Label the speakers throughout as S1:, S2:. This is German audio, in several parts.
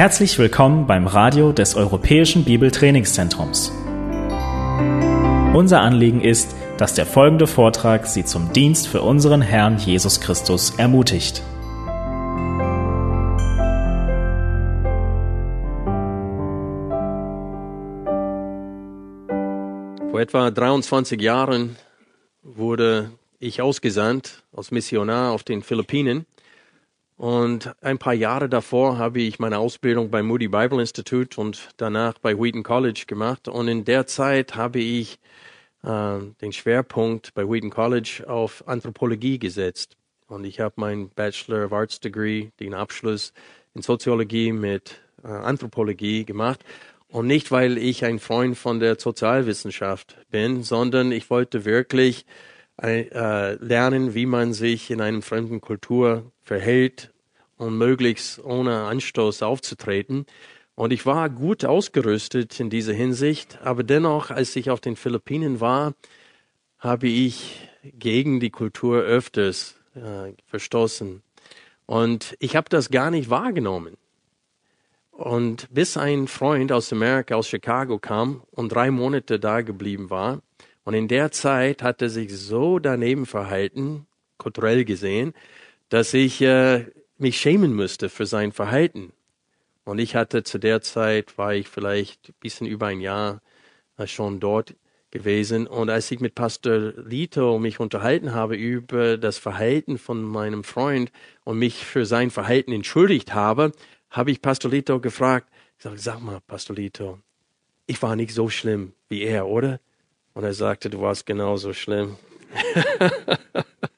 S1: Herzlich willkommen beim Radio des Europäischen Bibeltrainingszentrums. Unser Anliegen ist, dass der folgende Vortrag Sie zum Dienst für unseren Herrn Jesus Christus ermutigt.
S2: Vor etwa 23 Jahren wurde ich ausgesandt als Missionar auf den Philippinen und ein paar Jahre davor habe ich meine Ausbildung beim Moody Bible Institute und danach bei Wheaton College gemacht. Und in der Zeit habe ich äh, den Schwerpunkt bei Wheaton College auf Anthropologie gesetzt. Und ich habe meinen Bachelor of Arts Degree, den Abschluss in Soziologie mit äh, Anthropologie gemacht. Und nicht, weil ich ein Freund von der Sozialwissenschaft bin, sondern ich wollte wirklich äh, lernen, wie man sich in einem fremden Kultur verhält und möglichst ohne Anstoß aufzutreten. Und ich war gut ausgerüstet in dieser Hinsicht, aber dennoch, als ich auf den Philippinen war, habe ich gegen die Kultur öfters äh, verstoßen. Und ich habe das gar nicht wahrgenommen. Und bis ein Freund aus Amerika, aus Chicago kam und drei Monate da geblieben war, und in der Zeit hat er sich so daneben verhalten, kulturell gesehen, dass ich äh, mich schämen müsste für sein Verhalten. Und ich hatte zu der Zeit, war ich vielleicht ein bisschen über ein Jahr äh, schon dort gewesen. Und als ich mit Pastor Lito mich unterhalten habe über das Verhalten von meinem Freund und mich für sein Verhalten entschuldigt habe, habe ich Pastor Lito gefragt, ich sag, sag mal, Pastor Lito, ich war nicht so schlimm wie er, oder? Und er sagte, du warst genauso schlimm.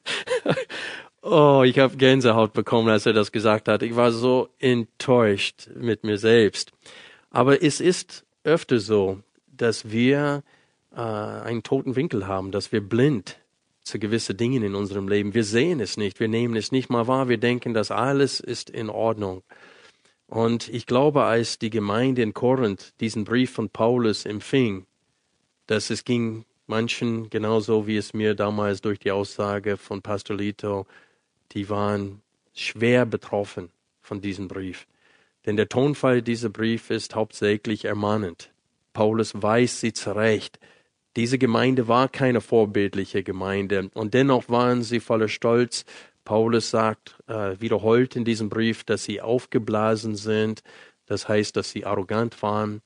S2: oh, ich habe Gänsehaut bekommen, als er das gesagt hat. Ich war so enttäuscht mit mir selbst. Aber es ist öfter so, dass wir äh, einen toten Winkel haben, dass wir blind zu gewissen Dingen in unserem Leben. Wir sehen es nicht, wir nehmen es nicht mal wahr, wir denken, dass alles ist in Ordnung. Und ich glaube, als die Gemeinde in Korinth diesen Brief von Paulus empfing, dass es ging manchen genauso, wie es mir damals durch die Aussage von Pastor Lito, die waren schwer betroffen von diesem Brief. Denn der Tonfall dieser Brief ist hauptsächlich ermahnend. Paulus weist sie zurecht. Diese Gemeinde war keine vorbildliche Gemeinde und dennoch waren sie voller Stolz. Paulus sagt äh, wiederholt in diesem Brief, dass sie aufgeblasen sind. Das heißt, dass sie arrogant waren.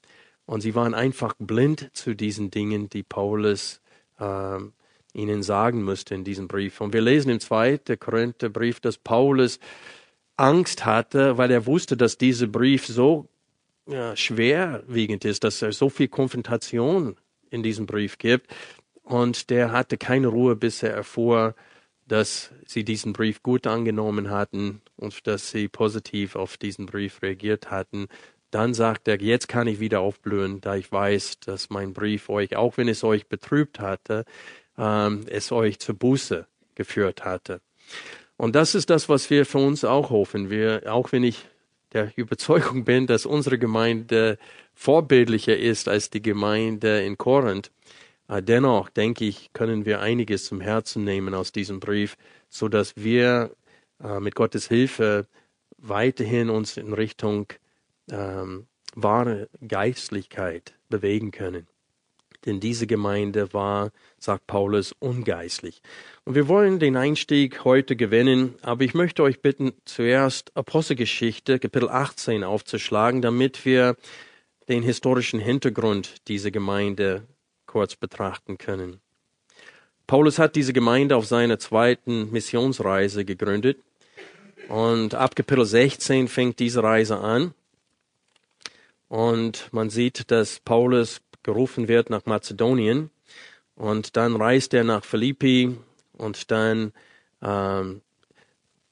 S2: Und sie waren einfach blind zu diesen Dingen, die Paulus äh, ihnen sagen musste in diesem Brief. Und wir lesen im zweiten Korintherbrief, dass Paulus Angst hatte, weil er wusste, dass dieser Brief so ja, schwerwiegend ist, dass er so viel Konfrontation in diesem Brief gibt. Und der hatte keine Ruhe, bis er erfuhr, dass sie diesen Brief gut angenommen hatten und dass sie positiv auf diesen Brief reagiert hatten. Dann sagt er, jetzt kann ich wieder aufblühen, da ich weiß, dass mein Brief euch, auch wenn es euch betrübt hatte, ähm, es euch zur Buße geführt hatte. Und das ist das, was wir für uns auch hoffen. Wir, auch wenn ich der Überzeugung bin, dass unsere Gemeinde vorbildlicher ist als die Gemeinde in Korinth, äh, dennoch denke ich, können wir einiges zum Herzen nehmen aus diesem Brief, so dass wir äh, mit Gottes Hilfe weiterhin uns in Richtung ähm, wahre Geistlichkeit bewegen können. Denn diese Gemeinde war, sagt Paulus, ungeistlich. Und wir wollen den Einstieg heute gewinnen, aber ich möchte euch bitten, zuerst Apostelgeschichte, Kapitel 18 aufzuschlagen, damit wir den historischen Hintergrund dieser Gemeinde kurz betrachten können. Paulus hat diese Gemeinde auf seiner zweiten Missionsreise gegründet und ab Kapitel 16 fängt diese Reise an. Und man sieht, dass Paulus gerufen wird nach Mazedonien. Und dann reist er nach Philippi und dann ähm,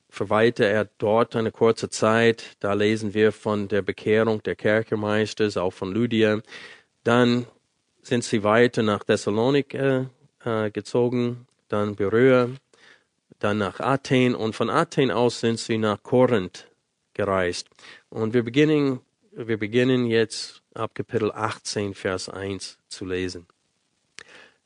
S2: verweilte er dort eine kurze Zeit. Da lesen wir von der Bekehrung der Kerkermeisters, auch von Lydia. Dann sind sie weiter nach Thessaloniki äh, gezogen, dann Beröa, dann nach Athen und von Athen aus sind sie nach Korinth gereist. Und wir beginnen wir beginnen jetzt ab Kapitel 18, Vers 1 zu lesen.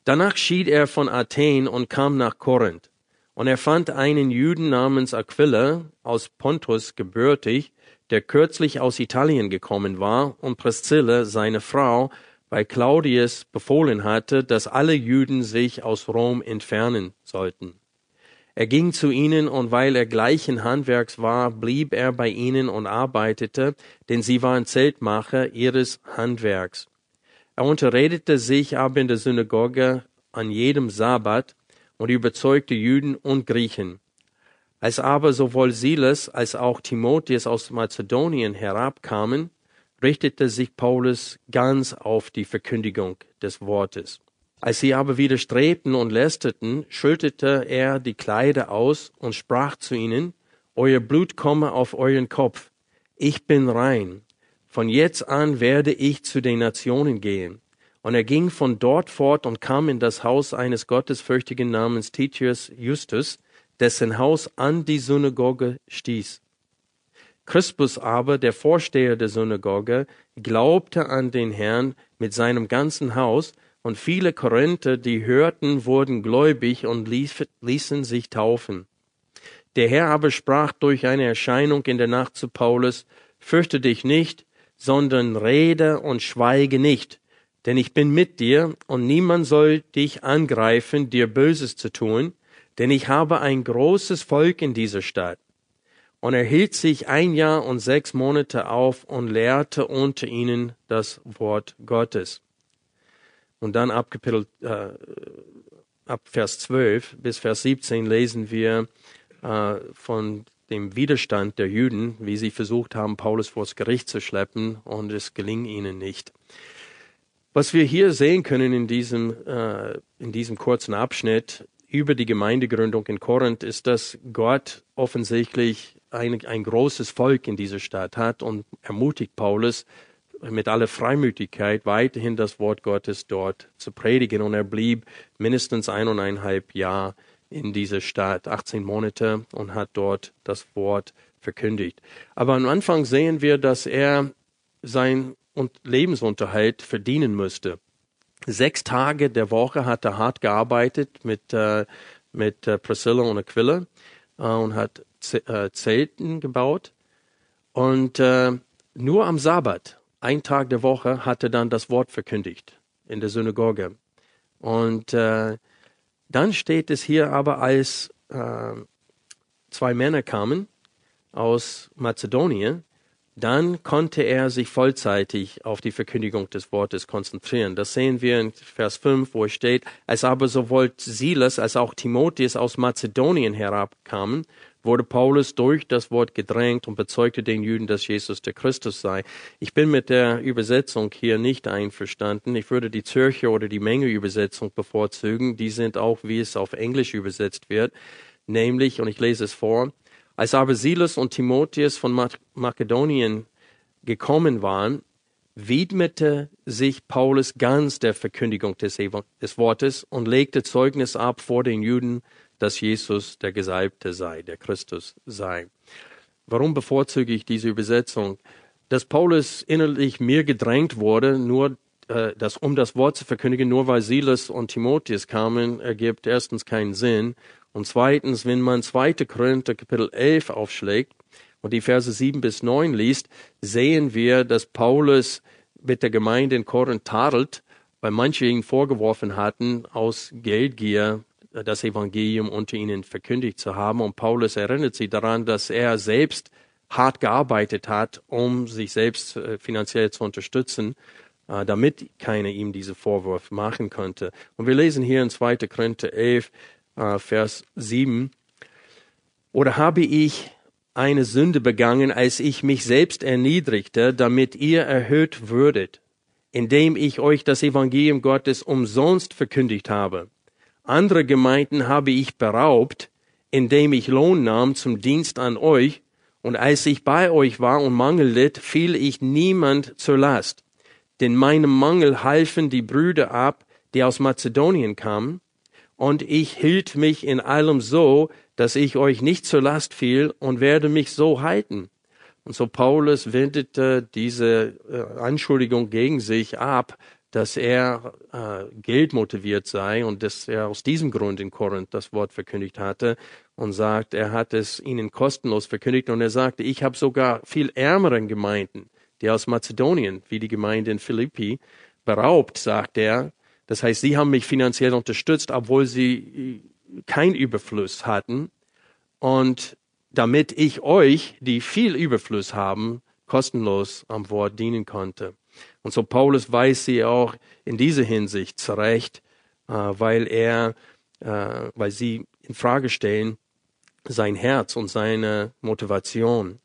S2: Danach schied er von Athen und kam nach Korinth. Und er fand einen Juden namens Aquila aus Pontus gebürtig, der kürzlich aus Italien gekommen war, und Priscilla, seine Frau, weil Claudius befohlen hatte, dass alle Juden sich aus Rom entfernen sollten. Er ging zu ihnen, und weil er gleichen Handwerks war, blieb er bei ihnen und arbeitete, denn sie waren Zeltmacher ihres Handwerks. Er unterredete sich aber in der Synagoge an jedem Sabbat und überzeugte Juden und Griechen. Als aber sowohl Silas als auch Timotheus aus Mazedonien herabkamen, richtete sich Paulus ganz auf die Verkündigung des Wortes. Als sie aber widerstrebten und lästerten, schüttete er die Kleider aus und sprach zu ihnen, Euer Blut komme auf euren Kopf, ich bin rein, von jetzt an werde ich zu den Nationen gehen. Und er ging von dort fort und kam in das Haus eines Gottesfürchtigen namens Titius Justus, dessen Haus an die Synagoge stieß. Crispus aber, der Vorsteher der Synagoge, glaubte an den Herrn mit seinem ganzen Haus, und viele Korinther, die hörten, wurden gläubig und ließen sich taufen. Der Herr aber sprach durch eine Erscheinung in der Nacht zu Paulus, Fürchte dich nicht, sondern rede und schweige nicht, denn ich bin mit dir, und niemand soll dich angreifen, dir Böses zu tun, denn ich habe ein großes Volk in dieser Stadt. Und er hielt sich ein Jahr und sechs Monate auf und lehrte unter ihnen das Wort Gottes. Und dann ab äh, ab Vers 12 bis Vers 17 lesen wir äh, von dem Widerstand der Juden, wie sie versucht haben, Paulus vors Gericht zu schleppen, und es geling ihnen nicht. Was wir hier sehen können in diesem, äh, in diesem kurzen Abschnitt über die Gemeindegründung in Korinth, ist, dass Gott offensichtlich ein, ein großes Volk in dieser Stadt hat und ermutigt Paulus, mit aller Freimütigkeit weiterhin das Wort Gottes dort zu predigen. Und er blieb mindestens eineinhalb Jahre in dieser Stadt, 18 Monate, und hat dort das Wort verkündigt. Aber am Anfang sehen wir, dass er sein Lebensunterhalt verdienen müsste. Sechs Tage der Woche hat er hart gearbeitet mit, äh, mit äh, Priscilla und Aquila äh, und hat Z äh, Zelten gebaut. Und äh, nur am Sabbat ein Tag der Woche hat er dann das Wort verkündigt in der Synagoge. Und äh, dann steht es hier aber, als äh, zwei Männer kamen aus Mazedonien, dann konnte er sich vollzeitig auf die Verkündigung des Wortes konzentrieren. Das sehen wir in Vers 5, wo es steht, als aber sowohl Silas als auch Timotheus aus Mazedonien herabkamen, wurde Paulus durch das Wort gedrängt und bezeugte den Juden, dass Jesus der Christus sei. Ich bin mit der Übersetzung hier nicht einverstanden. Ich würde die Zürcher oder die Menge-Übersetzung bevorzugen. Die sind auch, wie es auf Englisch übersetzt wird, nämlich, und ich lese es vor, als aber Silas und Timotheus von Makedonien gekommen waren, widmete sich Paulus ganz der Verkündigung des, des Wortes und legte Zeugnis ab vor den Juden, dass Jesus der Gesalbte sei, der Christus sei. Warum bevorzuge ich diese Übersetzung? Dass Paulus innerlich mir gedrängt wurde, nur äh, das, um das Wort zu verkündigen, nur weil Silas und Timotheus kamen, ergibt erstens keinen Sinn. Und zweitens, wenn man 2. Korinther Kapitel 11 aufschlägt und die Verse 7 bis 9 liest, sehen wir, dass Paulus mit der Gemeinde in Korinth tadelt, weil manche ihn vorgeworfen hatten, aus Geldgier das Evangelium unter ihnen verkündigt zu haben. Und Paulus erinnert sie daran, dass er selbst hart gearbeitet hat, um sich selbst äh, finanziell zu unterstützen, äh, damit keiner ihm diese Vorwurf machen könnte. Und wir lesen hier in 2. Korinther 11, äh, Vers 7, oder habe ich eine Sünde begangen, als ich mich selbst erniedrigte, damit ihr erhöht würdet, indem ich euch das Evangelium Gottes umsonst verkündigt habe? Andere Gemeinden habe ich beraubt, indem ich Lohn nahm zum Dienst an euch, und als ich bei euch war und Mangel litt, fiel ich niemand zur Last. Denn meinem Mangel halfen die Brüder ab, die aus Mazedonien kamen, und ich hielt mich in allem so, dass ich euch nicht zur Last fiel und werde mich so halten. Und so Paulus wendete diese äh, Anschuldigung gegen sich ab, dass er äh, geldmotiviert sei und dass er aus diesem Grund in Korinth das Wort verkündigt hatte und sagt, er hat es ihnen kostenlos verkündigt und er sagte, ich habe sogar viel ärmeren Gemeinden, die aus Mazedonien, wie die Gemeinde in Philippi, beraubt, sagt er. Das heißt, sie haben mich finanziell unterstützt, obwohl sie kein Überfluss hatten. Und damit ich euch, die viel Überfluss haben, kostenlos am Wort dienen konnte. Und so Paulus weiß sie auch in dieser Hinsicht zurecht, äh, weil er, äh, weil sie in Frage stellen sein Herz und seine Motivation.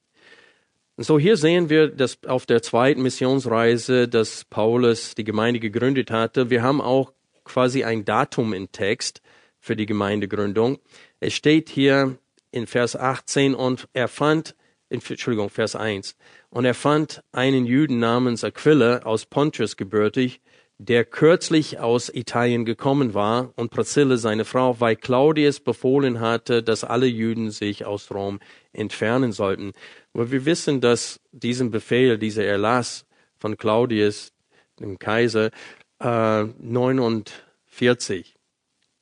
S2: Und so hier sehen wir, dass auf der zweiten Missionsreise, dass Paulus die Gemeinde gegründet hatte, wir haben auch quasi ein Datum im Text für die Gemeindegründung. Es steht hier in Vers 18 und er fand, Entschuldigung, Vers 1, und er fand einen Juden namens Aquila aus Pontius gebürtig, der kürzlich aus Italien gekommen war und Priscilla seine Frau, weil Claudius befohlen hatte, dass alle Juden sich aus Rom entfernen sollten. Aber wir wissen, dass diesen Befehl, dieser Erlass von Claudius, dem Kaiser, äh, 49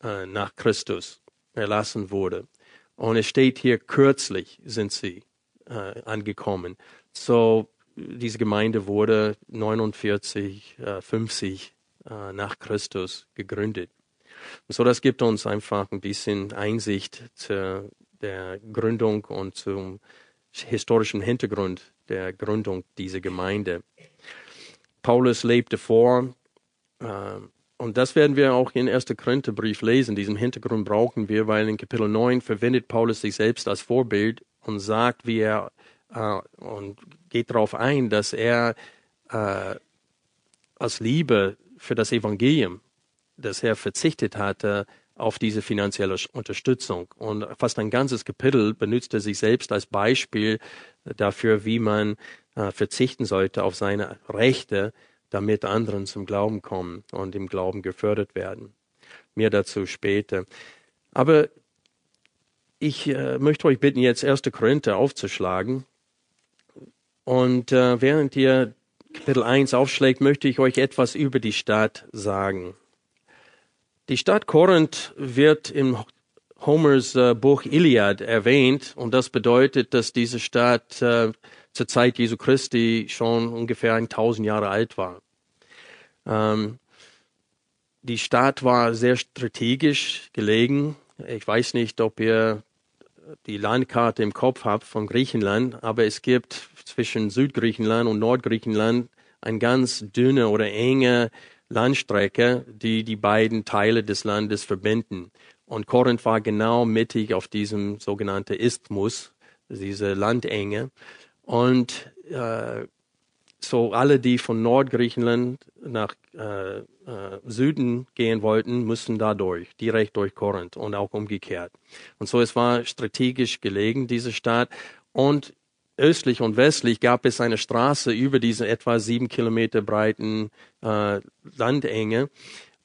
S2: äh, nach Christus erlassen wurde. Und es steht hier, kürzlich sind sie äh, angekommen. So, diese Gemeinde wurde 49, äh, 50 äh, nach Christus gegründet. Und so, das gibt uns einfach ein bisschen Einsicht zu der Gründung und zum historischen Hintergrund der Gründung dieser Gemeinde. Paulus lebte vor, äh, und das werden wir auch in 1. Korintherbrief lesen. Diesen Hintergrund brauchen wir, weil in Kapitel 9 verwendet Paulus sich selbst als Vorbild und sagt, wie er äh, und geht darauf ein, dass er äh, aus Liebe für das Evangelium, dass er verzichtet hatte auf diese finanzielle Unterstützung. Und fast ein ganzes Kapitel benutzt er sich selbst als Beispiel dafür, wie man äh, verzichten sollte auf seine Rechte, damit anderen zum Glauben kommen und im Glauben gefördert werden. Mehr dazu später. Aber ich äh, möchte euch bitten, jetzt 1. Korinther aufzuschlagen. Und äh, während ihr Kapitel 1 aufschlägt, möchte ich euch etwas über die Stadt sagen. Die Stadt Korinth wird im Homers äh, Buch Iliad erwähnt und das bedeutet, dass diese Stadt äh, zur Zeit Jesu Christi schon ungefähr 1000 Jahre alt war. Ähm, die Stadt war sehr strategisch gelegen. Ich weiß nicht, ob ihr die Landkarte im Kopf habt von Griechenland, aber es gibt zwischen Südgriechenland und Nordgriechenland eine ganz dünne oder enge Landstrecke, die die beiden Teile des Landes verbinden. Und Korinth war genau mittig auf diesem sogenannten Isthmus, diese Landenge. Und äh, so alle, die von Nordgriechenland nach äh, äh, Süden gehen wollten, mussten da durch, direkt durch Korinth und auch umgekehrt. Und so es war strategisch gelegen, diese Stadt. Und östlich und westlich gab es eine Straße über diese etwa sieben Kilometer breiten äh, Landenge.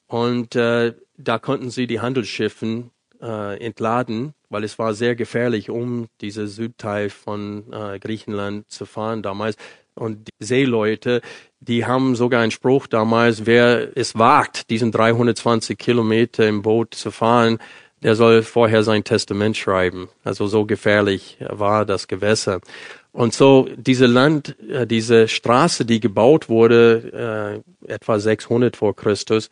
S2: Und äh, da konnten sie die Handelsschiffen äh, entladen, weil es war sehr gefährlich, um diese Südteil von äh, Griechenland zu fahren damals. Und die Seeleute, die haben sogar einen Spruch damals, wer es wagt, diesen 320 Kilometer im Boot zu fahren, der soll vorher sein Testament schreiben. Also so gefährlich war das Gewässer. Und so diese Land, äh, diese Straße, die gebaut wurde, äh, etwa 600 vor Christus,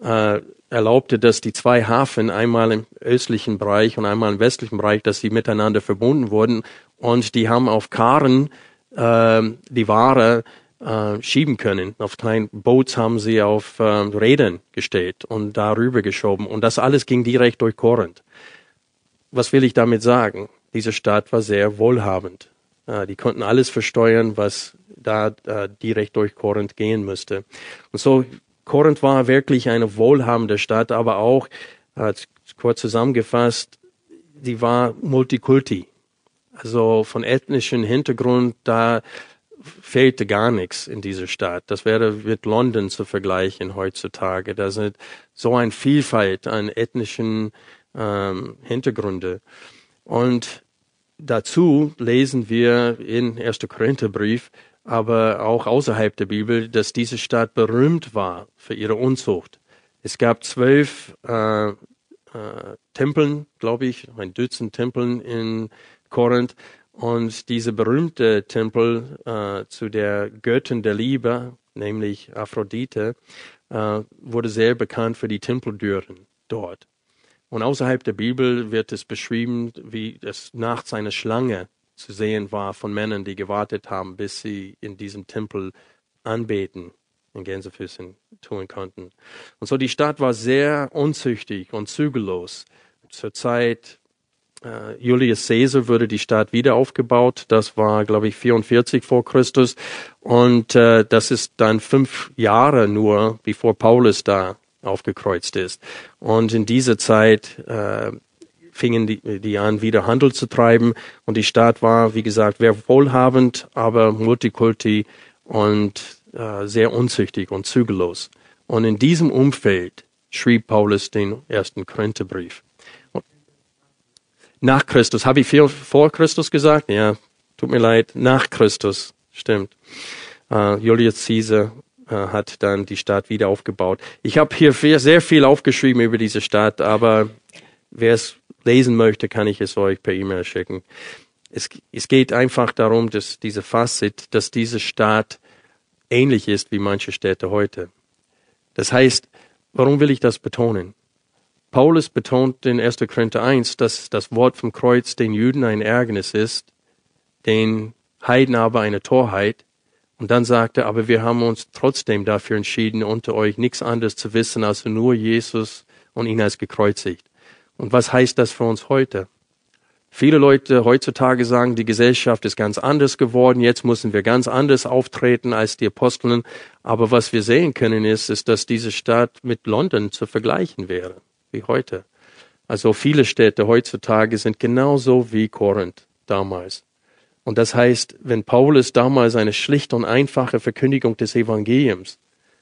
S2: äh, erlaubte, dass die zwei Hafen einmal im östlichen Bereich und einmal im westlichen Bereich, dass sie miteinander verbunden wurden und die haben auf Karren äh, die Ware äh, schieben können. Auf kleinen Boots haben sie auf äh, Rädern gestellt und darüber geschoben. Und das alles ging direkt durch Korinth. Was will ich damit sagen? Diese Stadt war sehr wohlhabend. Äh, die konnten alles versteuern, was da äh, direkt durch Korinth gehen müsste. Und so, Korinth war wirklich eine wohlhabende Stadt, aber auch, äh, kurz zusammengefasst, sie war Multikulti. Also von ethnischen Hintergrund, da fehlte gar nichts in dieser Stadt. Das wäre mit London zu vergleichen heutzutage. Da sind so eine Vielfalt an ethnischen ähm, Hintergründe. Und dazu lesen wir in 1. Korintherbrief, aber auch außerhalb der Bibel, dass diese Stadt berühmt war für ihre Unzucht. Es gab zwölf äh, äh, Tempeln, glaube ich, ein Dutzend Tempeln in Korinth. Und diese berühmte Tempel äh, zu der Göttin der Liebe, nämlich Aphrodite, äh, wurde sehr bekannt für die Tempeldüren dort. Und außerhalb der Bibel wird es beschrieben, wie es nachts eine Schlange zu sehen war von Männern, die gewartet haben, bis sie in diesem Tempel anbeten, in Gänsefüßen tun konnten. Und so die Stadt war sehr unzüchtig und zügellos. Zur Zeit Julius Caesar wurde die Stadt wieder aufgebaut. Das war, glaube ich, 44 vor Christus. Und äh, das ist dann fünf Jahre nur, bevor Paulus da aufgekreuzt ist. Und in dieser Zeit äh, fingen die, die an, wieder Handel zu treiben. Und die Stadt war, wie gesagt, sehr wohlhabend, aber multikulti und äh, sehr unzüchtig und zügellos. Und in diesem Umfeld schrieb Paulus den ersten Korintherbrief. Nach Christus. Habe ich viel vor Christus gesagt? Ja, tut mir leid. Nach Christus. Stimmt. Uh, Julius Caesar uh, hat dann die Stadt wieder aufgebaut. Ich habe hier sehr viel aufgeschrieben über diese Stadt, aber wer es lesen möchte, kann ich es euch per E-Mail schicken. Es, es geht einfach darum, dass diese Fazit, dass diese Stadt ähnlich ist wie manche Städte heute. Das heißt, warum will ich das betonen? Paulus betont in 1. Korinther 1, dass das Wort vom Kreuz den Juden ein Ärgernis ist, den Heiden aber eine Torheit. Und dann sagt er, aber wir haben uns trotzdem dafür entschieden, unter euch nichts anderes zu wissen, als nur Jesus und ihn als gekreuzigt. Und was heißt das für uns heute? Viele Leute heutzutage sagen, die Gesellschaft ist ganz anders geworden, jetzt müssen wir ganz anders auftreten als die Aposteln. Aber was wir sehen können ist, ist, dass diese Stadt mit London zu vergleichen wäre, wie heute. Also viele Städte heutzutage sind genauso wie Korinth damals. Und das heißt, wenn Paulus damals eine schlichte und einfache Verkündigung des Evangeliums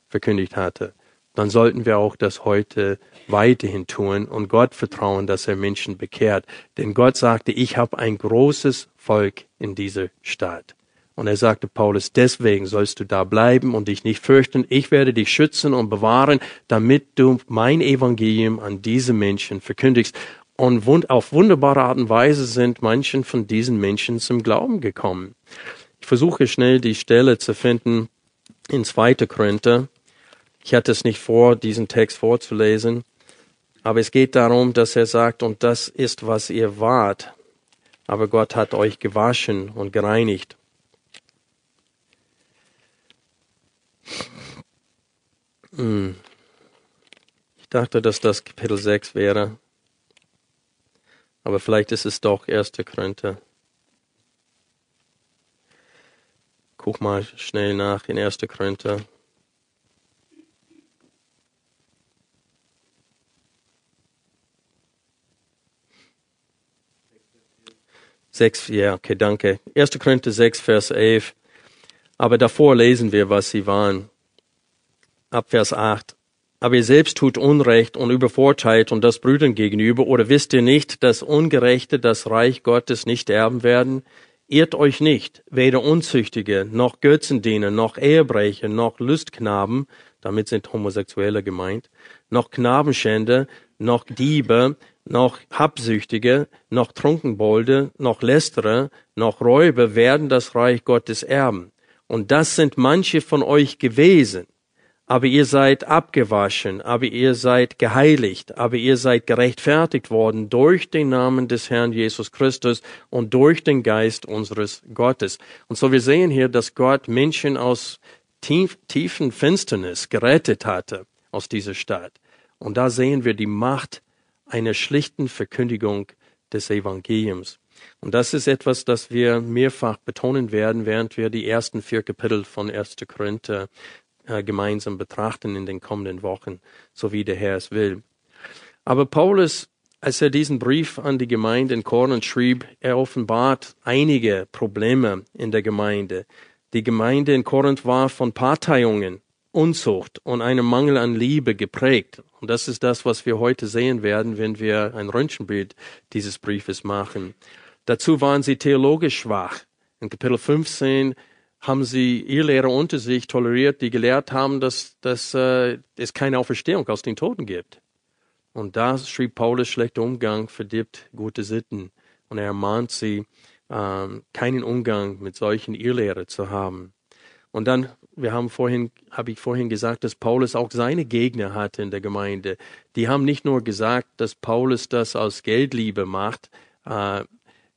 S2: verkündigt hatte, dann sollten wir auch das heute weiterhin tun und Gott vertrauen, dass er Menschen bekehrt. Denn Gott sagte, ich habe ein großes Volk in dieser Stadt. Und er sagte Paulus, deswegen sollst du da bleiben und dich nicht fürchten. Ich werde dich schützen und bewahren, damit du mein Evangelium an diese Menschen verkündigst. Und auf wunderbare Art und Weise sind manchen von diesen Menschen zum Glauben gekommen. Ich versuche schnell die Stelle zu finden in 2. Korinther ich hatte es nicht vor, diesen Text vorzulesen, aber es geht darum, dass er sagt, und das ist, was ihr wart, aber Gott hat euch gewaschen und gereinigt. Hm. Ich dachte, dass das Kapitel 6 wäre, aber vielleicht ist es doch 1. Korinther. Guck mal schnell nach in 1. Korinther. Sechs, ja, okay, danke. 1. Korinther 6, Vers 11. Aber davor lesen wir, was sie waren. Ab Vers 8. Aber ihr selbst tut Unrecht und übervorteilt und das Brüdern gegenüber. Oder wisst ihr nicht, dass Ungerechte das Reich Gottes nicht erben werden? Irrt euch nicht, weder Unzüchtige, noch Götzendiener, noch Ehebrecher, noch Lustknaben, damit sind Homosexuelle gemeint, noch Knabenschänder, noch Diebe, noch Habsüchtige, noch Trunkenbolde, noch Lästerer, noch Räuber werden das Reich Gottes erben. Und das sind manche von euch gewesen. Aber ihr seid abgewaschen, aber ihr seid geheiligt, aber ihr seid gerechtfertigt worden durch den Namen des Herrn Jesus Christus und durch den Geist unseres Gottes. Und so wir sehen hier, dass Gott Menschen aus tief, tiefen Finsternis gerettet hatte aus dieser Stadt. Und da sehen wir die Macht einer schlichten Verkündigung des Evangeliums. Und das ist etwas, das wir mehrfach betonen werden, während wir die ersten vier Kapitel von 1. Korinther äh, gemeinsam betrachten in den kommenden Wochen, so wie der Herr es will. Aber Paulus, als er diesen Brief an die Gemeinde in Korinth schrieb, er offenbart einige Probleme in der Gemeinde. Die Gemeinde in Korinth war von Parteiungen Unzucht und einem Mangel an Liebe geprägt. Und das ist das, was wir heute sehen werden, wenn wir ein Röntgenbild dieses Briefes machen. Dazu waren sie theologisch schwach. In Kapitel 15 haben sie Irrlehrer unter sich toleriert, die gelehrt haben, dass, dass äh, es keine Auferstehung aus den Toten gibt. Und da schrieb Paulus, schlechter Umgang verdirbt gute Sitten. Und er ermahnt sie, ähm, keinen Umgang mit solchen Irrlehrer zu haben. Und dann, wir haben vorhin, habe ich vorhin gesagt, dass Paulus auch seine Gegner hatte in der Gemeinde. Die haben nicht nur gesagt, dass Paulus das aus Geldliebe macht, äh,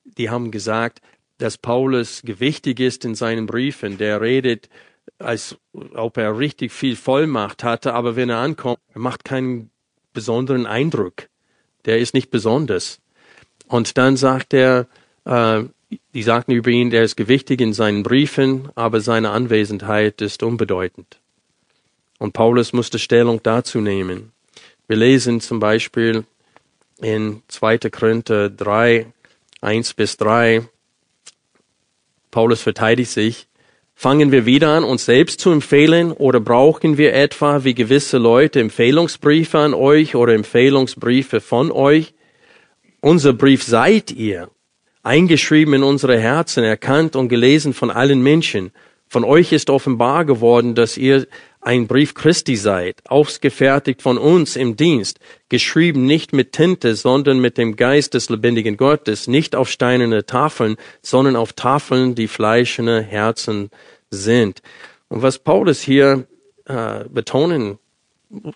S2: die haben gesagt, dass Paulus gewichtig ist in seinen Briefen. Der redet, als ob er richtig viel Vollmacht hatte, aber wenn er ankommt, er macht keinen besonderen Eindruck. Der ist nicht besonders. Und dann sagt er, äh, die sagten über ihn, er ist gewichtig in seinen Briefen, aber seine Anwesenheit ist unbedeutend. Und Paulus musste Stellung dazu nehmen. Wir lesen zum Beispiel in 2. Korinther 3, 1 bis 3, Paulus verteidigt sich, fangen wir wieder an, uns selbst zu empfehlen oder brauchen wir etwa wie gewisse Leute Empfehlungsbriefe an euch oder Empfehlungsbriefe von euch? Unser Brief seid ihr, eingeschrieben in unsere Herzen, erkannt und gelesen von allen Menschen. Von euch ist offenbar geworden, dass ihr ein Brief Christi seid, ausgefertigt von uns im Dienst, geschrieben nicht mit Tinte, sondern mit dem Geist des lebendigen Gottes, nicht auf steinerne Tafeln, sondern auf Tafeln, die fleischene Herzen sind. Und was Paulus hier äh, betonen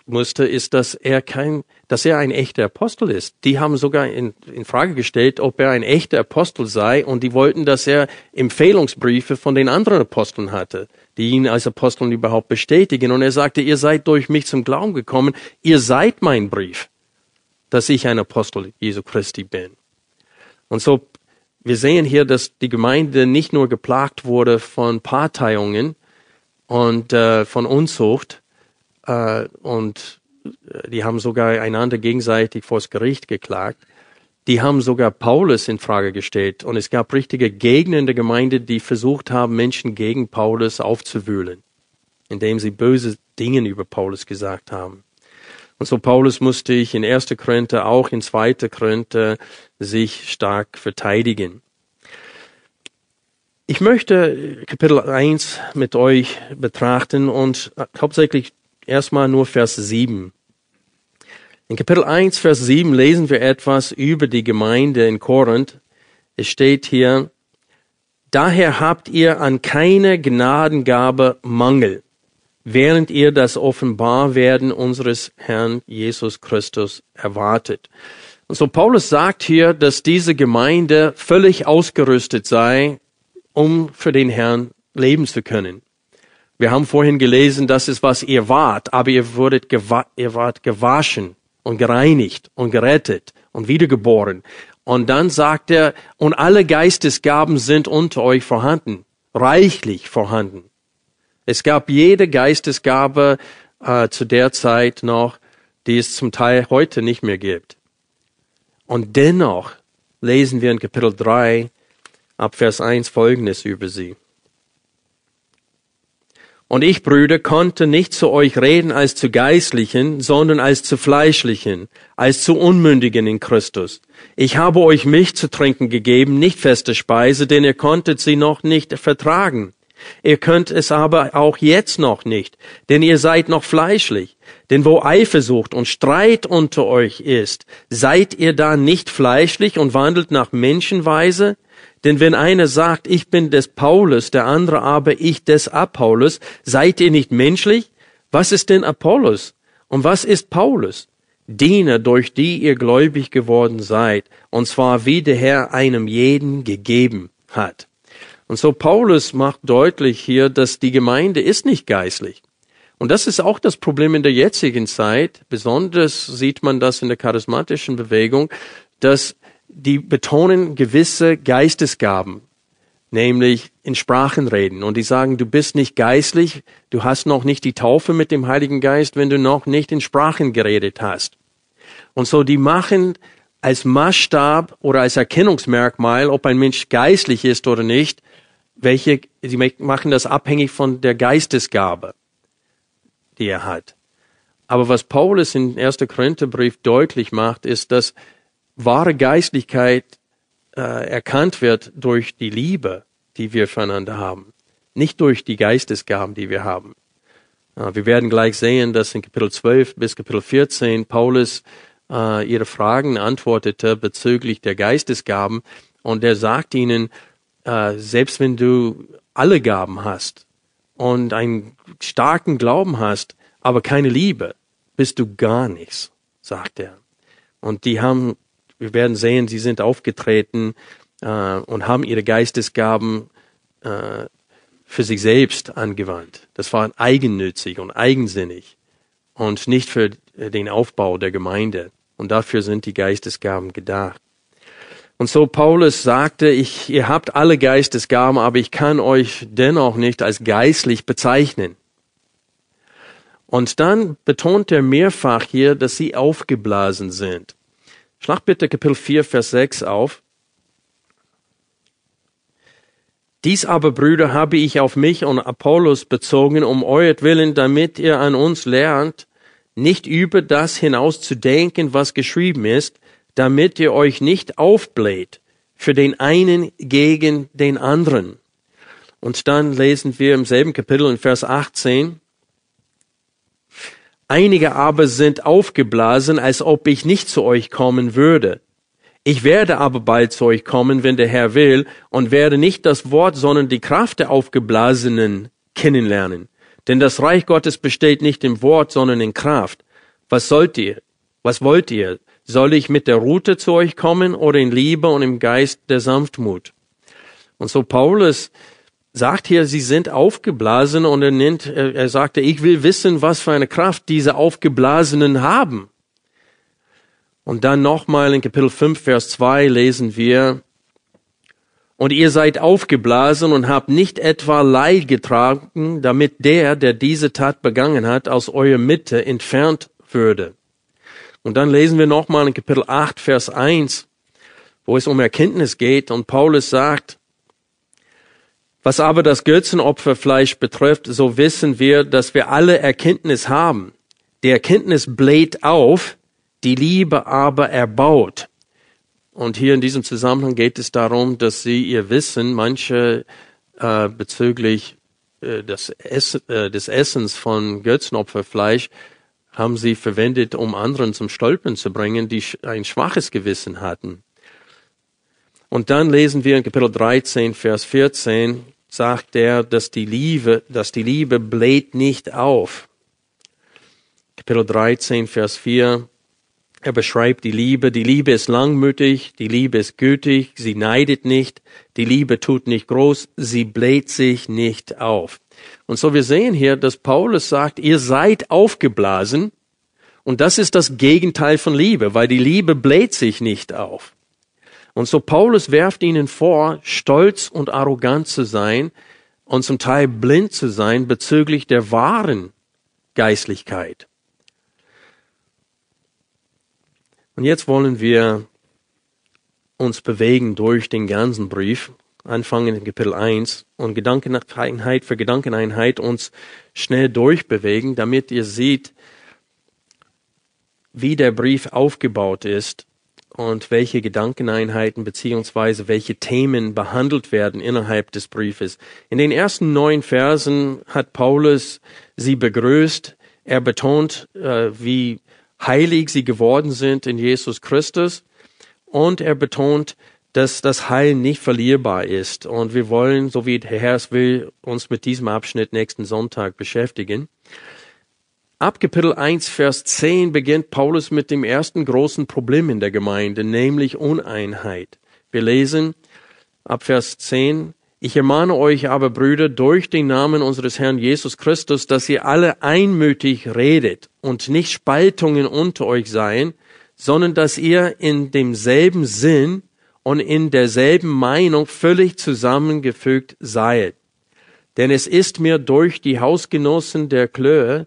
S2: musste, ist, dass er kein, dass er ein echter Apostel ist. Die haben sogar in, in Frage gestellt, ob er ein echter Apostel sei, und die wollten, dass er Empfehlungsbriefe von den anderen Aposteln hatte die ihn als Apostel überhaupt bestätigen. Und er sagte, ihr seid durch mich zum Glauben gekommen, ihr seid mein Brief, dass ich ein Apostel Jesu Christi bin. Und so, wir sehen hier, dass die Gemeinde nicht nur geplagt wurde von Parteiungen und äh, von Unzucht, äh, und äh, die haben sogar einander gegenseitig vors Gericht geklagt, die haben sogar Paulus in Frage gestellt. Und es gab richtige Gegner in der Gemeinde, die versucht haben, Menschen gegen Paulus aufzuwühlen, indem sie böse Dinge über Paulus gesagt haben. Und so Paulus musste ich in 1. Korinther, auch in 2. Korinther sich stark verteidigen. Ich möchte Kapitel 1 mit euch betrachten und hauptsächlich erstmal nur Vers 7. In Kapitel 1, Vers 7 lesen wir etwas über die Gemeinde in Korinth. Es steht hier, daher habt ihr an keine Gnadengabe Mangel, während ihr das Offenbarwerden unseres Herrn Jesus Christus erwartet. Und so Paulus sagt hier, dass diese Gemeinde völlig ausgerüstet sei, um für den Herrn leben zu können. Wir haben vorhin gelesen, das ist was ihr wart, aber ihr wurdet ihr wart gewaschen und gereinigt und gerettet und wiedergeboren. Und dann sagt er, und alle Geistesgaben sind unter euch vorhanden, reichlich vorhanden. Es gab jede Geistesgabe äh, zu der Zeit noch, die es zum Teil heute nicht mehr gibt. Und dennoch lesen wir in Kapitel 3 ab Vers 1 Folgendes über sie. Und ich, Brüder, konnte nicht zu euch reden als zu Geistlichen, sondern als zu Fleischlichen, als zu Unmündigen in Christus. Ich habe euch Milch zu trinken gegeben, nicht feste Speise, denn ihr konntet sie noch nicht vertragen. Ihr könnt es aber auch jetzt noch nicht, denn ihr seid noch fleischlich. Denn wo Eifersucht und Streit unter euch ist, seid ihr da nicht fleischlich und wandelt nach Menschenweise? Denn wenn einer sagt, ich bin des Paulus, der andere aber ich des Apollos, seid ihr nicht menschlich? Was ist denn Apollos? Und was ist Paulus? Diener, durch die ihr gläubig geworden seid, und zwar wie der Herr einem jeden gegeben hat. Und so Paulus macht deutlich hier, dass die Gemeinde ist nicht geistlich. Und das ist auch das Problem in der jetzigen Zeit. Besonders sieht man das in der charismatischen Bewegung, dass die betonen gewisse Geistesgaben, nämlich in Sprachen reden. Und die sagen, du bist nicht geistlich, du hast noch nicht die Taufe mit dem Heiligen Geist, wenn du noch nicht in Sprachen geredet hast. Und so die machen als Maßstab oder als Erkennungsmerkmal, ob ein Mensch geistlich ist oder nicht, welche, sie machen das abhängig von der Geistesgabe, die er hat. Aber was Paulus in 1. Korintherbrief deutlich macht, ist, dass wahre Geistlichkeit äh, erkannt wird durch die Liebe, die wir füreinander haben. nicht durch die Geistesgaben, die wir haben. Wir werden gleich sehen, dass in Kapitel 12 bis Kapitel 14 Paulus äh, ihre Fragen antwortete bezüglich der Geistesgaben und er sagt ihnen, äh, selbst wenn du alle Gaben hast und einen starken Glauben hast, aber keine Liebe, bist du gar nichts, sagt er. Und die haben, wir werden sehen, sie sind aufgetreten äh, und haben ihre Geistesgaben äh, für sich selbst angewandt. Das war eigennützig und eigensinnig und nicht für den Aufbau der Gemeinde. Und dafür sind die Geistesgaben gedacht. Und so Paulus sagte, ich, ihr habt alle Geistesgaben, aber ich kann euch dennoch nicht als geistlich bezeichnen. Und dann betont er mehrfach hier, dass sie aufgeblasen sind. Schlag bitte Kapitel 4, Vers 6 auf. Dies aber, Brüder, habe ich auf mich und Apollos bezogen, um euretwillen, damit ihr an uns lernt, nicht über das hinaus zu denken, was geschrieben ist, damit ihr euch nicht aufbläht für den einen gegen den anderen. Und dann lesen wir im selben Kapitel in Vers 18, Einige aber sind aufgeblasen, als ob ich nicht zu euch kommen würde. Ich werde aber bald zu euch kommen, wenn der Herr will, und werde nicht das Wort, sondern die Kraft der Aufgeblasenen kennenlernen. Denn das Reich Gottes besteht nicht im Wort, sondern in Kraft. Was sollt ihr? Was wollt ihr? Soll ich mit der Rute zu euch kommen oder in Liebe und im Geist der Sanftmut? Und so Paulus sagt hier, sie sind aufgeblasen und er nennt, er, er sagte, ich will wissen, was für eine Kraft diese Aufgeblasenen haben. Und dann nochmal in Kapitel 5, Vers 2 lesen wir, und ihr seid aufgeblasen und habt nicht etwa Leid getragen, damit der, der diese Tat begangen hat, aus eurer Mitte entfernt würde. Und dann lesen wir nochmal in Kapitel 8, Vers 1, wo es um Erkenntnis geht und Paulus sagt, was aber das Götzenopferfleisch betrifft, so wissen wir, dass wir alle Erkenntnis haben. Die Erkenntnis bläht auf, die Liebe aber erbaut. Und hier in diesem Zusammenhang geht es darum, dass sie ihr Wissen, manche äh, bezüglich äh, des, Ess, äh, des Essens von Götzenopferfleisch, haben sie verwendet, um anderen zum Stolpern zu bringen, die ein schwaches Gewissen hatten. Und dann lesen wir in Kapitel 13, Vers 14, sagt er, dass die Liebe, dass die Liebe bläht nicht auf. Kapitel 13, Vers 4, er beschreibt die Liebe. Die Liebe ist langmütig, die Liebe ist gütig, sie neidet nicht, die Liebe tut nicht groß, sie bläht sich nicht auf. Und so wir sehen hier, dass Paulus sagt, ihr seid aufgeblasen und das ist das Gegenteil von Liebe, weil die Liebe bläht sich nicht auf. Und so Paulus werft ihnen vor, stolz und arrogant zu sein und zum Teil blind zu sein bezüglich der wahren Geistlichkeit. Und jetzt wollen wir uns bewegen durch den ganzen Brief, anfangen in Kapitel 1 und Gedankeneinheit für Gedankeneinheit uns schnell durchbewegen, damit ihr seht, wie der Brief aufgebaut ist und welche Gedankeneinheiten beziehungsweise welche Themen behandelt werden innerhalb des Briefes. In den ersten neun Versen hat Paulus sie begrüßt. Er betont, äh, wie heilig sie geworden sind in Jesus Christus. Und er betont, dass das Heil nicht verlierbar ist. Und wir wollen, so wie der Herr es will, uns mit diesem Abschnitt nächsten Sonntag beschäftigen. Ab Kapitel 1, Vers 10 beginnt Paulus mit dem ersten großen Problem in der Gemeinde, nämlich Uneinheit. Wir lesen ab Vers 10, ich ermahne euch aber, Brüder, durch den Namen unseres Herrn Jesus Christus, dass ihr alle einmütig redet und nicht Spaltungen unter euch seien, sondern dass ihr in demselben Sinn und in derselben Meinung völlig zusammengefügt seid. Denn es ist mir durch die Hausgenossen der Klöhe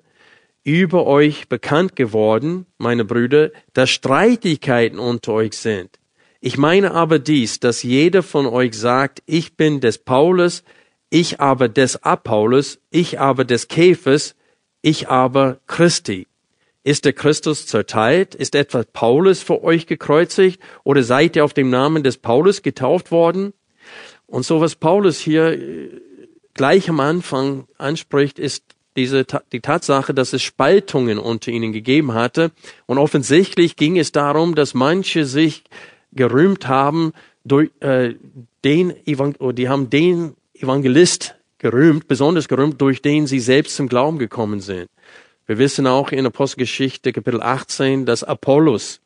S2: über euch bekannt geworden, meine Brüder, dass Streitigkeiten unter euch sind. Ich meine aber dies, dass jeder von euch sagt, ich bin des Paulus, ich aber des Apollos, ich aber des Käfers, ich aber Christi. Ist der Christus zerteilt? Ist etwa Paulus für euch gekreuzigt? Oder seid ihr auf dem Namen des Paulus getauft worden? Und so was Paulus hier äh, gleich am Anfang anspricht, ist diese, die Tatsache, dass es Spaltungen unter ihnen gegeben hatte. Und offensichtlich ging es darum, dass manche sich gerühmt haben durch äh, den die haben den Evangelist gerühmt, besonders gerühmt, durch den sie selbst zum Glauben gekommen sind. Wir wissen auch in Apostelgeschichte Kapitel 18, dass Apollos,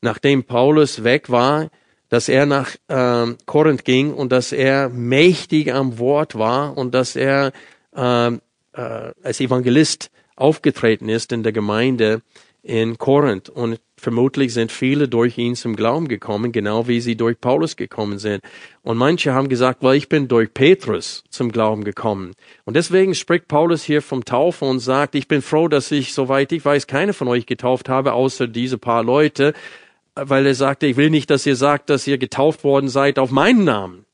S2: nachdem Paulus weg war, dass er nach äh, Korinth ging und dass er mächtig am Wort war und dass er äh, äh, als Evangelist aufgetreten ist in der Gemeinde in Korinth. Und vermutlich sind viele durch ihn zum Glauben gekommen, genau wie sie durch Paulus gekommen sind. Und manche haben gesagt, well, ich bin durch Petrus zum Glauben gekommen. Und deswegen spricht Paulus hier vom Taufe und sagt, ich bin froh, dass ich, soweit ich weiß, keine von euch getauft habe, außer diese paar Leute, weil er sagte, ich will nicht, dass ihr sagt, dass ihr getauft worden seid auf meinen Namen.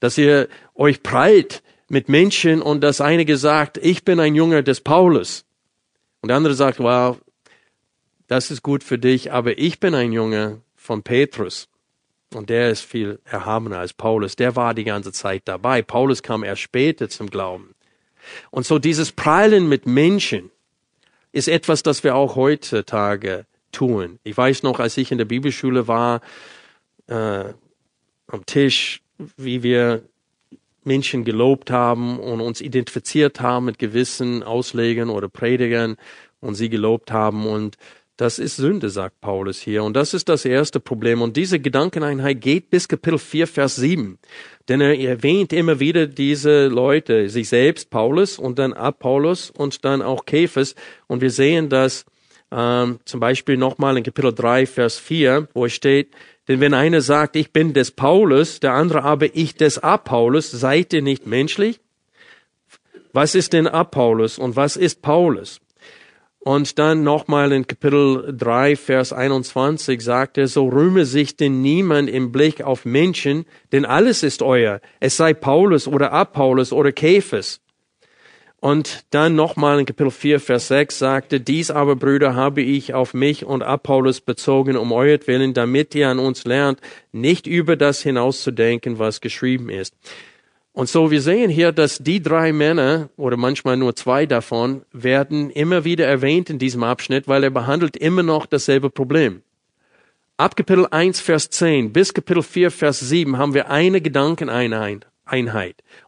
S2: Dass ihr euch prallt mit Menschen und dass einige sagt, ich bin ein Jünger des Paulus. Und der andere sagt, wow, das ist gut für dich, aber ich bin ein Junge von Petrus. Und der ist viel erhabener als Paulus. Der war die ganze Zeit dabei. Paulus kam erst später zum Glauben. Und so dieses Prallen mit Menschen ist etwas, das wir auch heutzutage tun. Ich weiß noch, als ich in der Bibelschule war, äh, am Tisch, wie wir Menschen gelobt haben und uns identifiziert haben mit gewissen Auslegern oder Predigern und sie gelobt haben und das ist Sünde, sagt Paulus hier. Und das ist das erste Problem. Und diese Gedankeneinheit geht bis Kapitel 4, Vers 7. Denn er erwähnt immer wieder diese Leute, sich selbst, Paulus und dann Apollos und dann auch Kephas. Und wir sehen das ähm, zum Beispiel nochmal in Kapitel 3, Vers 4, wo es steht, denn wenn einer sagt, ich bin des Paulus, der andere aber ich des Apollos, seid ihr nicht menschlich? Was ist denn Apollos und was ist Paulus? Und dann nochmal in Kapitel 3, Vers 21 sagt er, so rühme sich denn niemand im Blick auf Menschen, denn alles ist euer. Es sei Paulus oder Apollos oder Käfers. Und dann nochmal in Kapitel 4, Vers 6 sagte, dies aber, Brüder, habe ich auf mich und Apollos bezogen, um euretwillen, damit ihr an uns lernt, nicht über das hinauszudenken, was geschrieben ist. Und so, wir sehen hier, dass die drei Männer, oder manchmal nur zwei davon, werden immer wieder erwähnt in diesem Abschnitt, weil er behandelt immer noch dasselbe Problem. Ab Kapitel 1, Vers 10 bis Kapitel 4, Vers 7 haben wir eine Gedankeneinheit.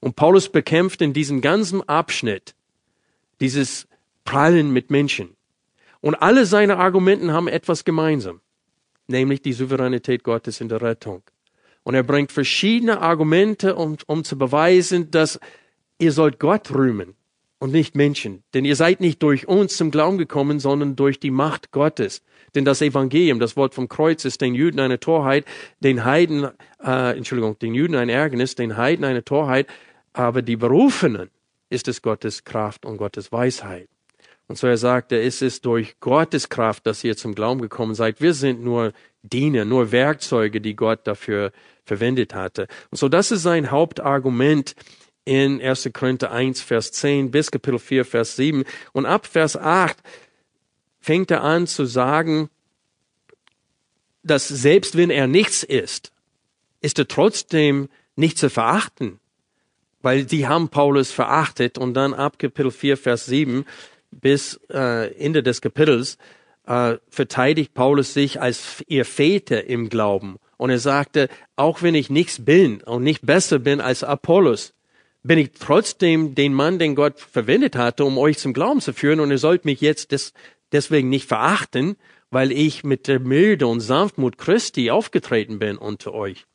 S2: Und Paulus bekämpft in diesem ganzen Abschnitt dieses Prallen mit Menschen. Und alle seine Argumenten haben etwas gemeinsam, nämlich die Souveränität Gottes in der Rettung. Und er bringt verschiedene Argumente, um, um zu beweisen, dass ihr sollt Gott rühmen und nicht Menschen. Denn ihr seid nicht durch uns zum Glauben gekommen, sondern durch die Macht Gottes. Denn das Evangelium, das Wort vom Kreuz, ist den Juden eine Torheit, den Heiden, äh, Entschuldigung, den Juden ein Ärgernis, den Heiden eine Torheit, aber die Berufenen ist es Gottes Kraft und Gottes Weisheit. Und so er sagte, es ist durch Gottes Kraft, dass ihr zum Glauben gekommen seid. Wir sind nur Diener, nur Werkzeuge, die Gott dafür verwendet hatte. Und so das ist sein Hauptargument in 1. Korinther 1, Vers 10 bis Kapitel 4, Vers 7. Und ab Vers 8 fängt er an zu sagen, dass selbst wenn er nichts ist, ist er trotzdem nicht zu verachten, weil die haben Paulus verachtet und dann ab Kapitel 4, Vers 7 bis äh, Ende des Kapitels äh, verteidigt Paulus sich als ihr Väter im Glauben und er sagte, auch wenn ich nichts bin und nicht besser bin als Apollos, bin ich trotzdem den Mann, den Gott verwendet hatte, um euch zum Glauben zu führen. Und ihr sollt mich jetzt des, deswegen nicht verachten, weil ich mit der Milde und Sanftmut Christi aufgetreten bin unter euch.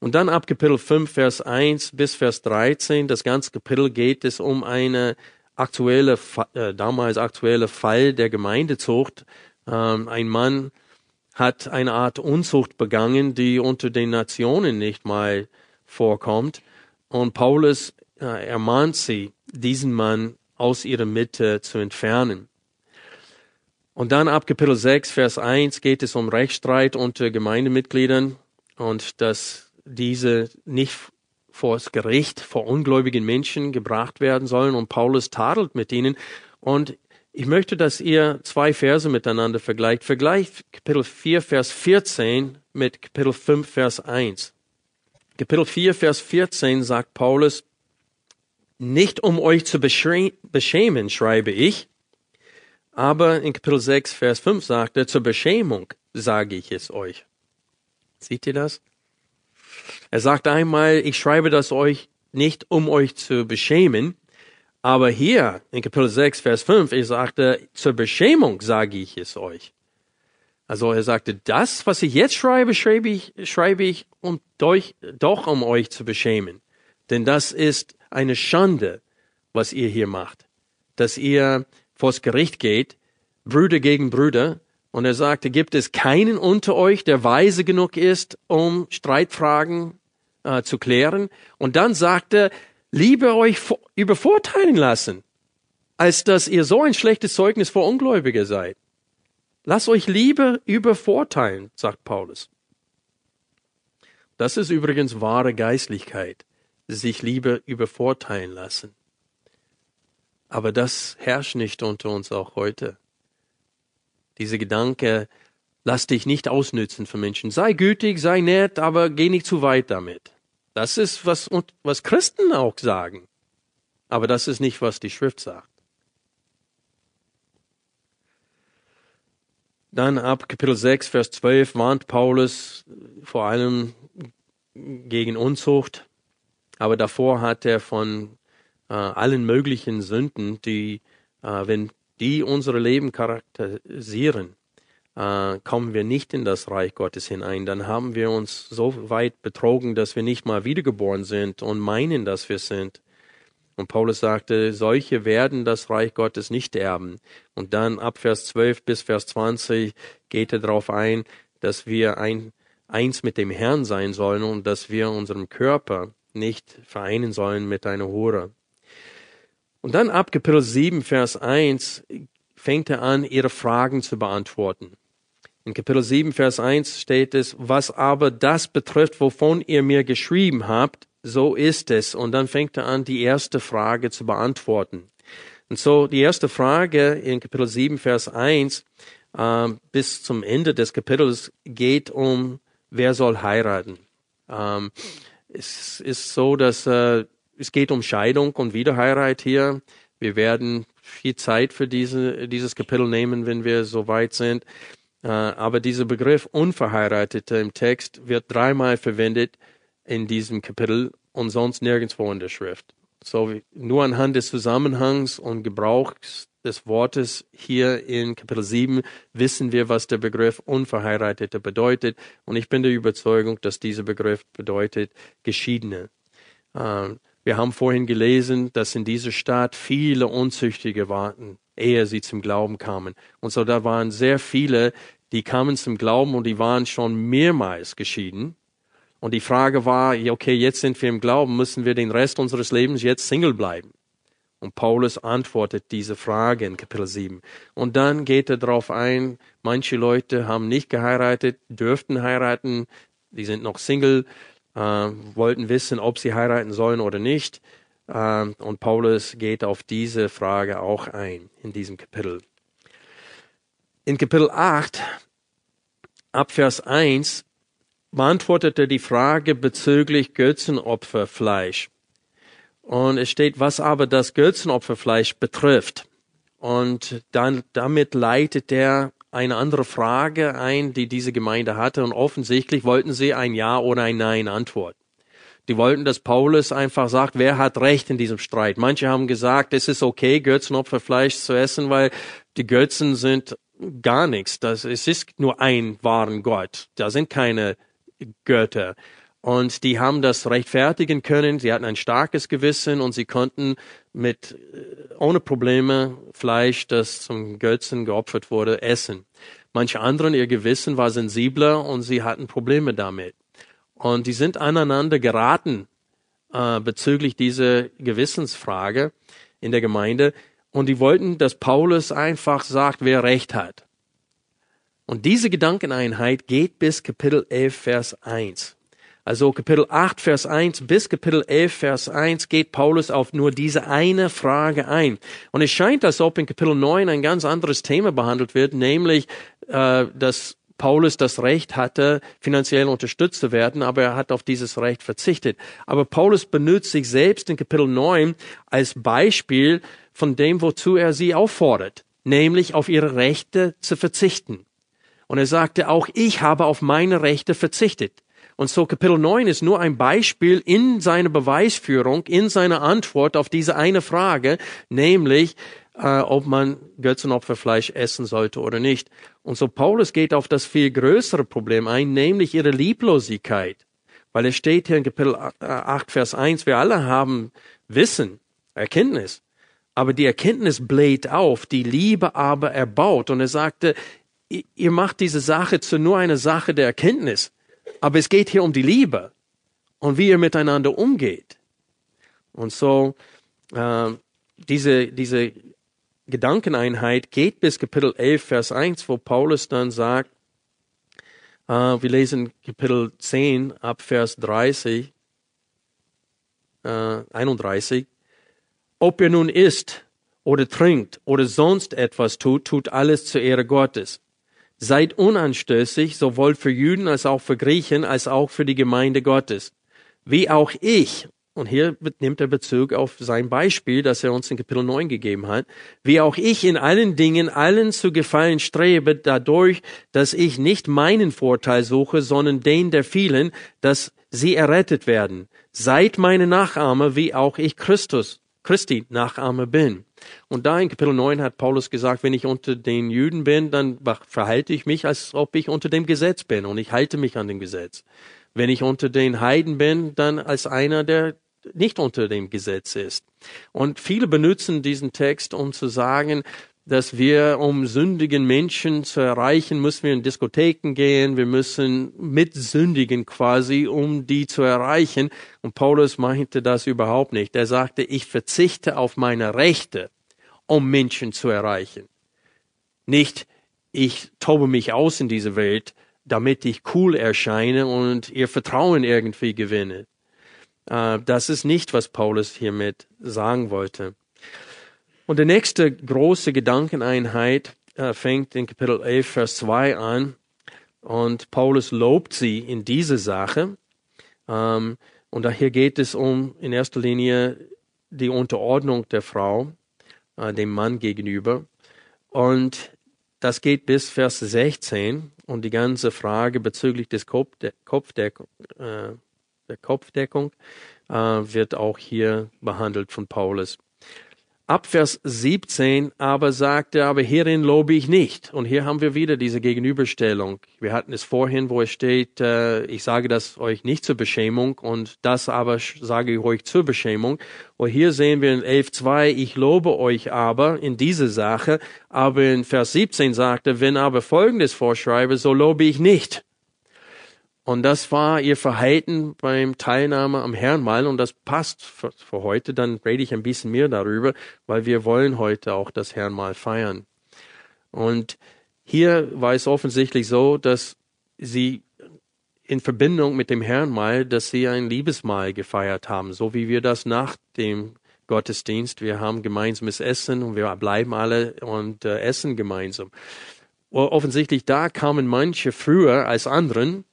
S2: Und dann ab Kapitel 5, Vers 1 bis Vers 13, das ganze Kapitel geht es um eine aktuelle, äh, damals aktuelle Fall der Gemeindezucht. Ähm, ein Mann hat eine Art Unzucht begangen, die unter den Nationen nicht mal vorkommt. Und Paulus äh, ermahnt sie, diesen Mann aus ihrer Mitte zu entfernen. Und dann ab Kapitel 6, Vers 1 geht es um Rechtsstreit unter Gemeindemitgliedern und dass diese nicht vor das Gericht vor ungläubigen Menschen gebracht werden sollen und Paulus tadelt mit ihnen und ich möchte, dass ihr zwei Verse miteinander vergleicht. Vergleicht Kapitel 4, Vers 14 mit Kapitel 5, Vers 1. Kapitel 4, Vers 14 sagt Paulus, Nicht um euch zu beschämen, schreibe ich, aber in Kapitel 6, Vers 5 sagt er, zur Beschämung sage ich es euch. Seht ihr das? Er sagt einmal, ich schreibe das euch nicht, um euch zu beschämen, aber hier in Kapitel 6, Vers 5, er sagte, zur Beschämung sage ich es euch. Also er sagte, das, was ich jetzt schreibe, schreibe ich, schreibe ich um euch, doch um euch zu beschämen. Denn das ist eine Schande, was ihr hier macht. Dass ihr vors Gericht geht, Brüder gegen Brüder, und er sagte, gibt es keinen unter euch, der weise genug ist, um Streitfragen äh, zu klären? Und dann sagte, lieber euch übervorteilen lassen, als dass ihr so ein schlechtes Zeugnis vor Ungläubige seid. Lasst euch lieber übervorteilen, sagt Paulus. Das ist übrigens wahre Geistlichkeit, sich lieber übervorteilen lassen. Aber das herrscht nicht unter uns auch heute. Diese Gedanke, lass dich nicht ausnützen für Menschen. Sei gütig, sei nett, aber geh nicht zu weit damit. Das ist, was, was Christen auch sagen. Aber das ist nicht, was die Schrift sagt. Dann ab Kapitel 6, Vers 12 warnt Paulus vor allem gegen Unzucht. Aber davor hat er von äh, allen möglichen Sünden, die, äh, wenn die unsere Leben charakterisieren, äh, kommen wir nicht in das Reich Gottes hinein. Dann haben wir uns so weit betrogen, dass wir nicht mal wiedergeboren sind und meinen, dass wir sind. Und Paulus sagte, solche werden das Reich Gottes nicht erben. Und dann ab Vers 12 bis Vers 20 geht er darauf ein, dass wir ein, eins mit dem Herrn sein sollen und dass wir unseren Körper nicht vereinen sollen mit einer Hure. Und dann ab Kapitel 7, Vers 1 fängt er an, ihre Fragen zu beantworten. In Kapitel 7, Vers 1 steht es, was aber das betrifft, wovon ihr mir geschrieben habt, so ist es. Und dann fängt er an, die erste Frage zu beantworten. Und so die erste Frage in Kapitel 7, Vers 1 äh, bis zum Ende des Kapitels geht um, wer soll heiraten. Ähm, es ist so, dass äh, es geht um Scheidung und Wiederheirat hier. Wir werden viel Zeit für diese, dieses Kapitel nehmen, wenn wir so weit sind. Äh, aber dieser Begriff Unverheiratete im Text wird dreimal verwendet in diesem Kapitel und sonst nirgendwo in der Schrift. So nur anhand des Zusammenhangs und Gebrauchs des Wortes hier in Kapitel 7 wissen wir, was der Begriff Unverheiratete bedeutet. Und ich bin der Überzeugung, dass dieser Begriff bedeutet Geschiedene. Ähm, wir haben vorhin gelesen, dass in dieser Stadt viele Unzüchtige warten, ehe sie zum Glauben kamen. Und so da waren sehr viele, die kamen zum Glauben und die waren schon mehrmals geschieden. Und die Frage war, okay, jetzt sind wir im Glauben, müssen wir den Rest unseres Lebens jetzt Single bleiben? Und Paulus antwortet diese Frage in Kapitel 7. Und dann geht er darauf ein, manche Leute haben nicht geheiratet, dürften heiraten, die sind noch Single äh, wollten wissen, ob sie heiraten sollen oder nicht. Äh, und Paulus geht auf diese Frage auch ein in diesem Kapitel. In Kapitel 8, ab Vers 1, beantwortet er die Frage bezüglich Götzenopferfleisch. Und es steht, was aber das Götzenopferfleisch betrifft. Und dann, damit leitet er eine andere Frage ein, die diese Gemeinde hatte und offensichtlich wollten sie ein Ja oder ein Nein antworten. Die wollten, dass Paulus einfach sagt, wer hat Recht in diesem Streit. Manche haben gesagt, es ist okay, Götzenopferfleisch zu essen, weil die Götzen sind gar nichts. Das, es ist nur ein wahren Gott. Da sind keine Götter. Und die haben das rechtfertigen können. Sie hatten ein starkes Gewissen und sie konnten mit, äh, ohne Probleme Fleisch, das zum Götzen geopfert wurde, essen. Manche anderen, ihr Gewissen war sensibler und sie hatten Probleme damit. Und die sind aneinander geraten äh, bezüglich dieser Gewissensfrage in der Gemeinde. Und die wollten, dass Paulus einfach sagt, wer Recht hat. Und diese Gedankeneinheit geht bis Kapitel 11, Vers 1. Also Kapitel 8, Vers 1 bis Kapitel 11, Vers 1 geht Paulus auf nur diese eine Frage ein. Und es scheint, als ob in Kapitel 9 ein ganz anderes Thema behandelt wird, nämlich, äh, dass Paulus das Recht hatte, finanziell unterstützt zu werden, aber er hat auf dieses Recht verzichtet. Aber Paulus benutzt sich selbst in Kapitel 9 als Beispiel von dem, wozu er sie auffordert, nämlich auf ihre Rechte zu verzichten. Und er sagte, auch ich habe auf meine Rechte verzichtet. Und so Kapitel 9 ist nur ein Beispiel in seiner Beweisführung, in seiner Antwort auf diese eine Frage, nämlich, äh, ob man Götzenopferfleisch essen sollte oder nicht. Und so Paulus geht auf das viel größere Problem ein, nämlich ihre Lieblosigkeit. Weil es steht hier in Kapitel 8, Vers 1, wir alle haben Wissen, Erkenntnis. Aber die Erkenntnis bläht auf, die Liebe aber erbaut. Und er sagte, ihr macht diese Sache zu nur einer Sache der Erkenntnis. Aber es geht hier um die Liebe und wie ihr miteinander umgeht. Und so, äh, diese, diese Gedankeneinheit geht bis Kapitel 11, Vers 1, wo Paulus dann sagt, äh, wir lesen Kapitel 10 ab Vers 30, äh, 31, ob ihr nun isst oder trinkt oder sonst etwas tut, tut alles zur Ehre Gottes. Seid unanstößig, sowohl für Juden als auch für Griechen, als auch für die Gemeinde Gottes. Wie auch ich, und hier nimmt er Bezug auf sein Beispiel, das er uns in Kapitel 9 gegeben hat, wie auch ich in allen Dingen allen zu gefallen strebe, dadurch, dass ich nicht meinen Vorteil suche, sondern den der vielen, dass sie errettet werden. Seid meine Nachahmer, wie auch ich Christus, Christi Nachahmer bin. Und da in Kapitel 9 hat Paulus gesagt, wenn ich unter den Juden bin, dann verhalte ich mich, als ob ich unter dem Gesetz bin und ich halte mich an dem Gesetz. Wenn ich unter den Heiden bin, dann als einer, der nicht unter dem Gesetz ist. Und viele benutzen diesen Text, um zu sagen, dass wir, um sündigen Menschen zu erreichen, müssen wir in Diskotheken gehen, wir müssen mitsündigen quasi, um die zu erreichen. Und Paulus meinte das überhaupt nicht. Er sagte, ich verzichte auf meine Rechte, um Menschen zu erreichen. Nicht, ich tobe mich aus in diese Welt, damit ich cool erscheine und ihr Vertrauen irgendwie gewinne. Äh, das ist nicht, was Paulus hiermit sagen wollte. Und die nächste große Gedankeneinheit äh, fängt in Kapitel 11, Vers 2 an. Und Paulus lobt sie in diese Sache. Ähm, und hier geht es um in erster Linie die Unterordnung der Frau äh, dem Mann gegenüber. Und das geht bis Vers 16 und die ganze Frage bezüglich des Kopfdeckung, äh, der Kopfdeckung äh, wird auch hier behandelt von Paulus. Ab Vers 17 aber sagt er, aber hierin lobe ich nicht. Und hier haben wir wieder diese Gegenüberstellung. Wir hatten es vorhin, wo es steht, äh, ich sage das euch nicht zur Beschämung und das aber sage ich euch zur Beschämung. Und hier sehen wir in 11.2, ich lobe euch aber in diese Sache. Aber in Vers 17 sagt er, wenn aber Folgendes vorschreibe, so lobe ich nicht. Und das war ihr Verhalten beim Teilnahme am Herrenmahl und das passt für, für, heute. Dann rede ich ein bisschen mehr darüber, weil wir wollen heute auch das Herrenmahl feiern. Und hier war es offensichtlich so, dass sie in Verbindung mit dem Herrenmahl, dass sie ein Liebesmahl gefeiert haben, so wie wir das nach dem Gottesdienst. Wir haben gemeinsames Essen und wir bleiben alle und äh, essen gemeinsam. Offensichtlich da kamen manche früher als anderen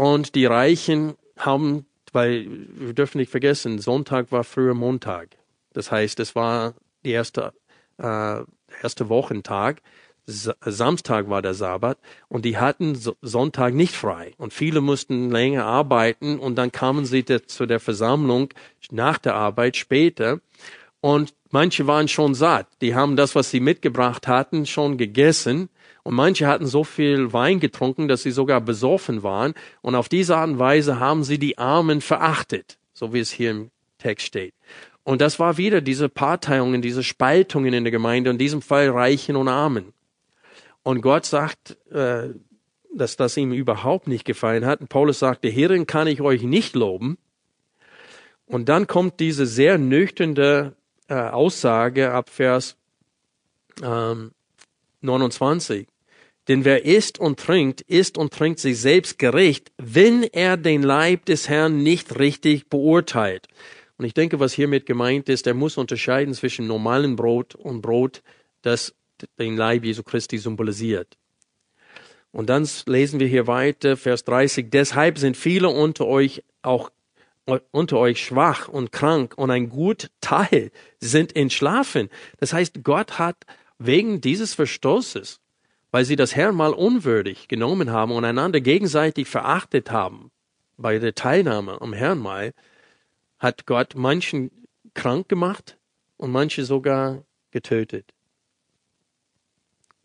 S2: und die Reichen haben, weil wir dürfen nicht vergessen, Sonntag war früher Montag. Das heißt, es war die erste, äh, erste Wochentag. Samstag war der Sabbat und die hatten Sonntag nicht frei und viele mussten länger arbeiten und dann kamen sie zu der Versammlung nach der Arbeit später und manche waren schon satt. Die haben das, was sie mitgebracht hatten, schon gegessen und manche hatten so viel Wein getrunken, dass sie sogar besoffen waren. Und auf diese Art und Weise haben sie die Armen verachtet, so wie es hier im Text steht. Und das war wieder diese Parteiungen, diese Spaltungen in der Gemeinde, in diesem Fall Reichen und Armen. Und Gott sagt, äh, dass das ihm überhaupt nicht gefallen hat. Und Paulus sagte, hierin kann ich euch nicht loben. Und dann kommt diese sehr nüchterne äh, Aussage ab Vers ähm, 29. Denn wer isst und trinkt, isst und trinkt sich selbst gerecht, wenn er den Leib des Herrn nicht richtig beurteilt. Und ich denke, was hiermit gemeint ist, er muss unterscheiden zwischen normalem Brot und Brot, das den Leib Jesu Christi symbolisiert. Und dann lesen wir hier weiter, Vers 30, deshalb sind viele unter euch auch unter euch schwach und krank und ein gut Teil sind entschlafen. Das heißt, Gott hat wegen dieses Verstoßes, weil sie das Herrn mal unwürdig genommen haben und einander gegenseitig verachtet haben bei der Teilnahme am Herrnmal, hat Gott manchen krank gemacht und manche sogar getötet.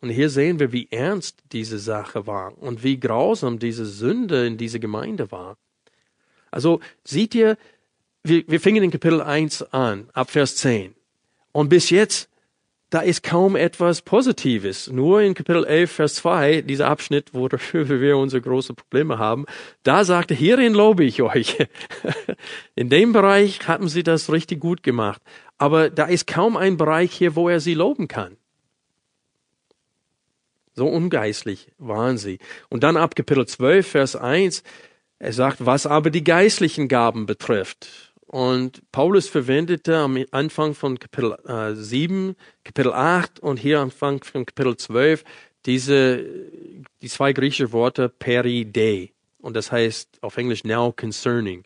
S2: Und hier sehen wir, wie ernst diese Sache war und wie grausam diese Sünde in dieser Gemeinde war. Also seht ihr, wir, wir fingen in Kapitel 1 an, ab Vers 10. Und bis jetzt, da ist kaum etwas Positives. Nur in Kapitel 11, Vers 2, dieser Abschnitt, worüber wir unsere großen Probleme haben, da sagte, hierin lobe ich euch. In dem Bereich haben sie das richtig gut gemacht. Aber da ist kaum ein Bereich hier, wo er sie loben kann. So ungeistlich waren sie. Und dann ab Kapitel 12, Vers 1, er sagt, was aber die geistlichen Gaben betrifft. Und Paulus verwendete am Anfang von Kapitel äh, 7, Kapitel 8 und hier am Anfang von Kapitel 12 diese, die zwei griechischen Worte peride. Und das heißt auf Englisch now concerning.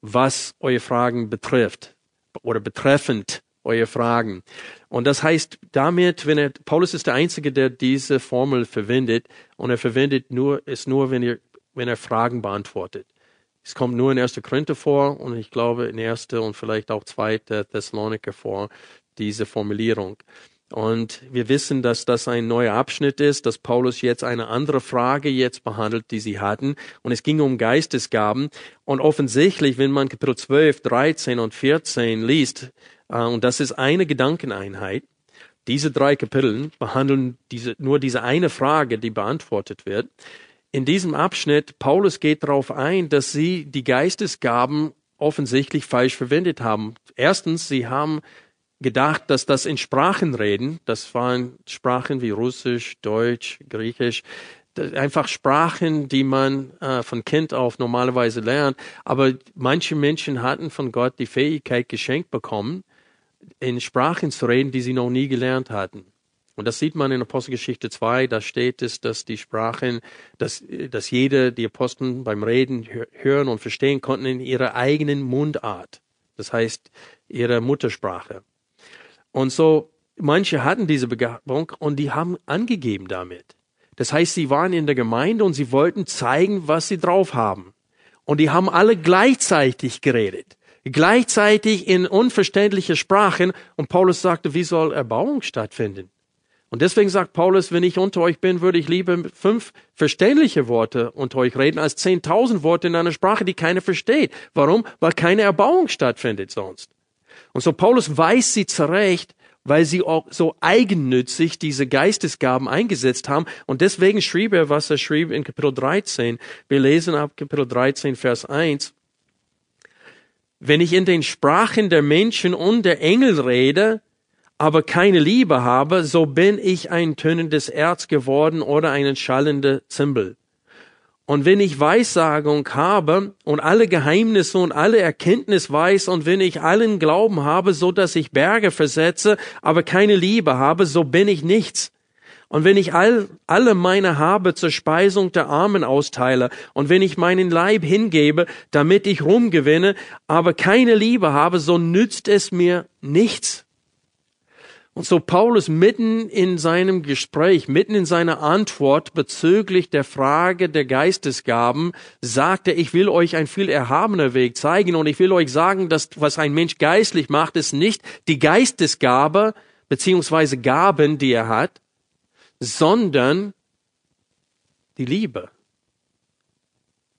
S2: Was eure Fragen betrifft oder betreffend eure Fragen. Und das heißt damit, wenn er, Paulus ist der Einzige, der diese Formel verwendet und er verwendet nur, es nur, wenn ihr wenn er Fragen beantwortet. Es kommt nur in 1. Korinther vor und ich glaube in 1. und vielleicht auch 2. Thessaloniker vor, diese Formulierung. Und wir wissen, dass das ein neuer Abschnitt ist, dass Paulus jetzt eine andere Frage jetzt behandelt, die sie hatten. Und es ging um Geistesgaben. Und offensichtlich, wenn man Kapitel 12, 13 und 14 liest, äh, und das ist eine Gedankeneinheit, diese drei Kapitel behandeln diese, nur diese eine Frage, die beantwortet wird in diesem Abschnitt, Paulus geht darauf ein, dass sie die Geistesgaben offensichtlich falsch verwendet haben. Erstens, sie haben gedacht, dass das in Sprachen reden, das waren Sprachen wie Russisch, Deutsch, Griechisch, einfach Sprachen, die man äh, von Kind auf normalerweise lernt. Aber manche Menschen hatten von Gott die Fähigkeit geschenkt bekommen, in Sprachen zu reden, die sie noch nie gelernt hatten. Und das sieht man in Apostelgeschichte 2, da steht es, dass die Sprachen, dass, dass jede, die Aposteln beim Reden hören und verstehen konnten in ihrer eigenen Mundart. Das heißt, ihrer Muttersprache. Und so, manche hatten diese Begabung und die haben angegeben damit. Das heißt, sie waren in der Gemeinde und sie wollten zeigen, was sie drauf haben. Und die haben alle gleichzeitig geredet. Gleichzeitig in unverständliche Sprachen. Und Paulus sagte, wie soll Erbauung stattfinden? Und deswegen sagt Paulus, wenn ich unter euch bin, würde ich lieber fünf verständliche Worte unter euch reden, als zehntausend Worte in einer Sprache, die keiner versteht. Warum? Weil keine Erbauung stattfindet sonst. Und so Paulus weiß sie zurecht, weil sie auch so eigennützig diese Geistesgaben eingesetzt haben. Und deswegen schrieb er, was er schrieb in Kapitel 13. Wir lesen ab Kapitel 13, Vers 1. Wenn ich in den Sprachen der Menschen und der Engel rede, aber keine Liebe habe, so bin ich ein tönendes Erz geworden oder eine schallende Zimbel. Und wenn ich Weissagung habe und alle Geheimnisse und alle Erkenntnis weiß und wenn ich allen Glauben habe, so dass ich Berge versetze, aber keine Liebe habe, so bin ich nichts. Und wenn ich all, alle meine Habe zur Speisung der Armen austeile und wenn ich meinen Leib hingebe, damit ich Ruhm gewinne, aber keine Liebe habe, so nützt es mir nichts. Und so Paulus mitten in seinem Gespräch, mitten in seiner Antwort bezüglich der Frage der Geistesgaben, sagte, ich will euch ein viel erhabener Weg zeigen und ich will euch sagen, dass was ein Mensch geistlich macht, ist nicht die Geistesgabe beziehungsweise Gaben, die er hat, sondern die Liebe,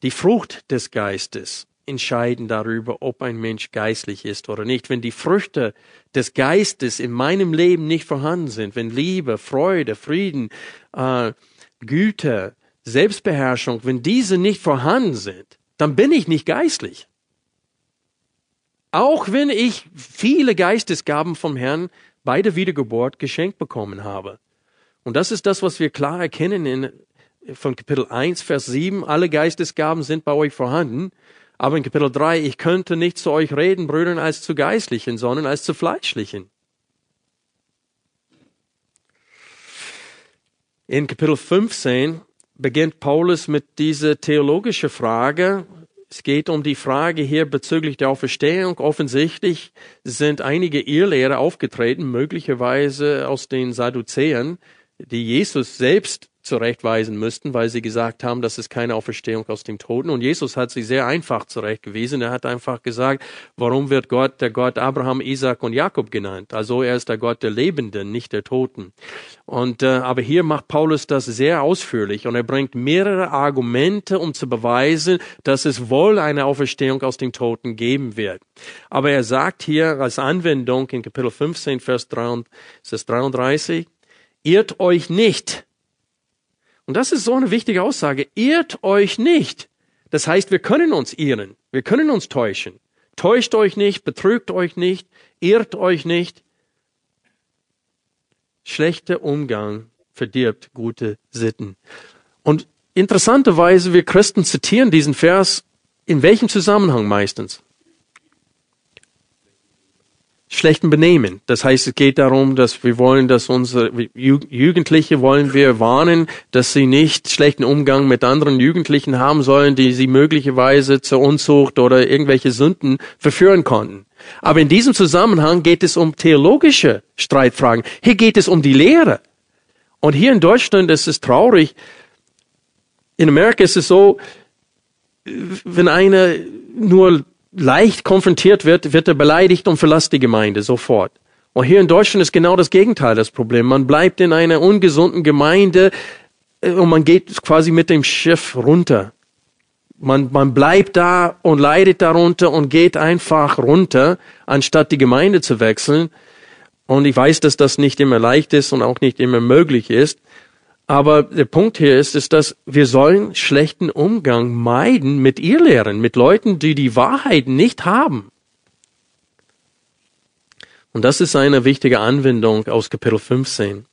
S2: die Frucht des Geistes entscheiden darüber, ob ein Mensch geistlich ist oder nicht. Wenn die Früchte des Geistes in meinem Leben nicht vorhanden sind, wenn Liebe, Freude, Frieden, äh, Güte, Selbstbeherrschung, wenn diese nicht vorhanden sind, dann bin ich nicht geistlich. Auch wenn ich viele Geistesgaben vom Herrn bei der Wiedergeburt geschenkt bekommen habe. Und das ist das, was wir klar erkennen in, von Kapitel 1, Vers 7. Alle Geistesgaben sind bei euch vorhanden. Aber in Kapitel 3, ich könnte nicht zu euch reden, Brüdern, als zu geistlichen, sondern als zu fleischlichen. In Kapitel 15 beginnt Paulus mit dieser theologischen Frage. Es geht um die Frage hier bezüglich der Auferstehung. Offensichtlich sind einige Irrlehrer aufgetreten, möglicherweise aus den Sadduzäern, die Jesus selbst zurechtweisen müssten, weil sie gesagt haben, das ist keine Auferstehung aus dem Toten. Und Jesus hat sie sehr einfach zurechtgewiesen. Er hat einfach gesagt, warum wird Gott der Gott Abraham, Isaac und Jakob genannt? Also er ist der Gott der Lebenden, nicht der Toten. Und äh, aber hier macht Paulus das sehr ausführlich und er bringt mehrere Argumente, um zu beweisen, dass es wohl eine Auferstehung aus dem Toten geben wird. Aber er sagt hier als Anwendung in Kapitel 15, Vers 33, irrt euch nicht und das ist so eine wichtige Aussage. Irrt euch nicht. Das heißt, wir können uns irren. Wir können uns täuschen. Täuscht euch nicht, betrügt euch nicht, irrt euch nicht. Schlechter Umgang verdirbt gute Sitten. Und interessanterweise, wir Christen zitieren diesen Vers in welchem Zusammenhang meistens? Schlechten Benehmen. Das heißt, es geht darum, dass wir wollen, dass unsere Jugendliche wollen wir warnen, dass sie nicht schlechten Umgang mit anderen Jugendlichen haben sollen, die sie möglicherweise zur Unzucht oder irgendwelche Sünden verführen konnten. Aber in diesem Zusammenhang geht es um theologische Streitfragen. Hier geht es um die Lehre. Und hier in Deutschland ist es traurig. In Amerika ist es so, wenn einer nur leicht konfrontiert wird, wird er beleidigt und verlässt die Gemeinde sofort. Und hier in Deutschland ist genau das Gegenteil das Problem. Man bleibt in einer ungesunden Gemeinde äh, und man geht quasi mit dem Schiff runter. Man, man bleibt da und leidet darunter und geht einfach runter, anstatt die Gemeinde zu wechseln. Und ich weiß, dass das nicht immer leicht ist und auch nicht immer möglich ist. Aber der Punkt hier ist, ist, dass wir sollen schlechten Umgang meiden mit Irrlehren, mit Leuten, die die Wahrheit nicht haben. Und das ist eine wichtige Anwendung aus Kapitel 15.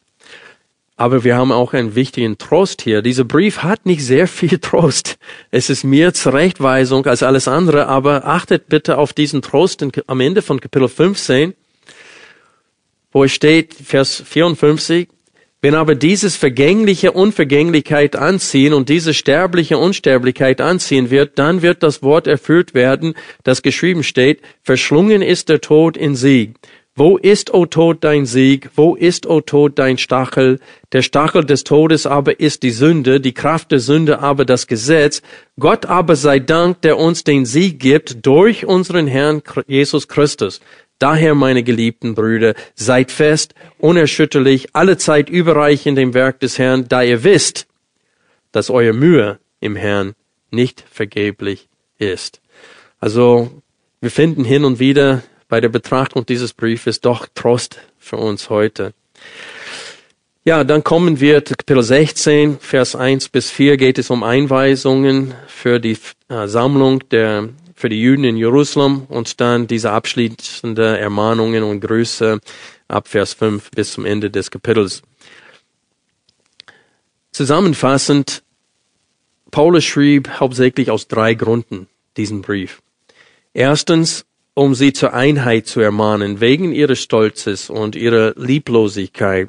S2: Aber wir haben auch einen wichtigen Trost hier. Dieser Brief hat nicht sehr viel Trost. Es ist mehr Zurechtweisung als alles andere, aber achtet bitte auf diesen Trost am Ende von Kapitel 15, wo es steht, Vers 54, wenn aber dieses vergängliche Unvergänglichkeit anziehen und diese sterbliche Unsterblichkeit anziehen wird, dann wird das Wort erfüllt werden, das geschrieben steht, verschlungen ist der Tod in Sieg. Wo ist, o Tod, dein Sieg? Wo ist, o Tod, dein Stachel? Der Stachel des Todes aber ist die Sünde, die Kraft der Sünde aber das Gesetz. Gott aber sei Dank, der uns den Sieg gibt durch unseren Herrn Jesus Christus. Daher, meine geliebten Brüder, seid fest, unerschütterlich, alle Zeit überreich in dem Werk des Herrn, da ihr wisst, dass euer Mühe im Herrn nicht vergeblich ist. Also, wir finden hin und wieder bei der Betrachtung dieses Briefes doch Trost für uns heute. Ja, dann kommen wir zu Kapitel 16, Vers 1 bis 4 geht es um Einweisungen für die äh, Sammlung der für die Juden in Jerusalem und dann diese abschließende Ermahnungen und Grüße ab Vers 5 bis zum Ende des Kapitels. Zusammenfassend, Paulus schrieb hauptsächlich aus drei Gründen diesen Brief. Erstens, um sie zur Einheit zu ermahnen, wegen ihres Stolzes und ihrer Lieblosigkeit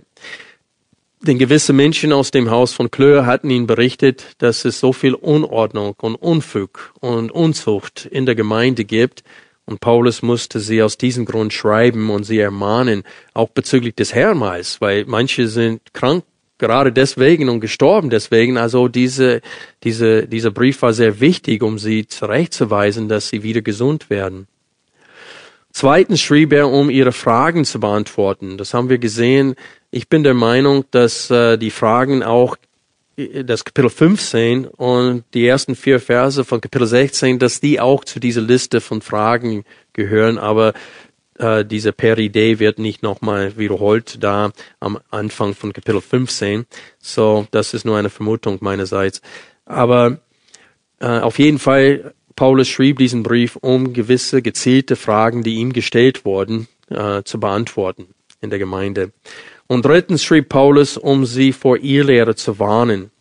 S2: denn gewisse Menschen aus dem Haus von Klöer hatten ihn berichtet, dass es so viel Unordnung und Unfug und Unzucht in der Gemeinde gibt. Und Paulus musste sie aus diesem Grund schreiben und sie ermahnen, auch bezüglich des Herrmals, weil manche sind krank gerade deswegen und gestorben deswegen. Also diese, diese, dieser Brief war sehr wichtig, um sie zurechtzuweisen, dass sie wieder gesund werden. Zweitens schrieb er, um ihre Fragen zu beantworten. Das haben wir gesehen ich bin der Meinung, dass äh, die Fragen auch äh, das Kapitel 15 und die ersten vier Verse von Kapitel 16, dass die auch zu dieser Liste von Fragen gehören, aber äh, diese Peridee wird nicht nochmal wiederholt da am Anfang von Kapitel 15. So, das ist nur eine Vermutung meinerseits. Aber äh, auf jeden Fall, Paulus schrieb diesen Brief, um gewisse gezielte Fragen, die ihm gestellt wurden, äh, zu beantworten in der Gemeinde. Und drittens schrieb Paulus, um sie vor Irrlehre zu warnen.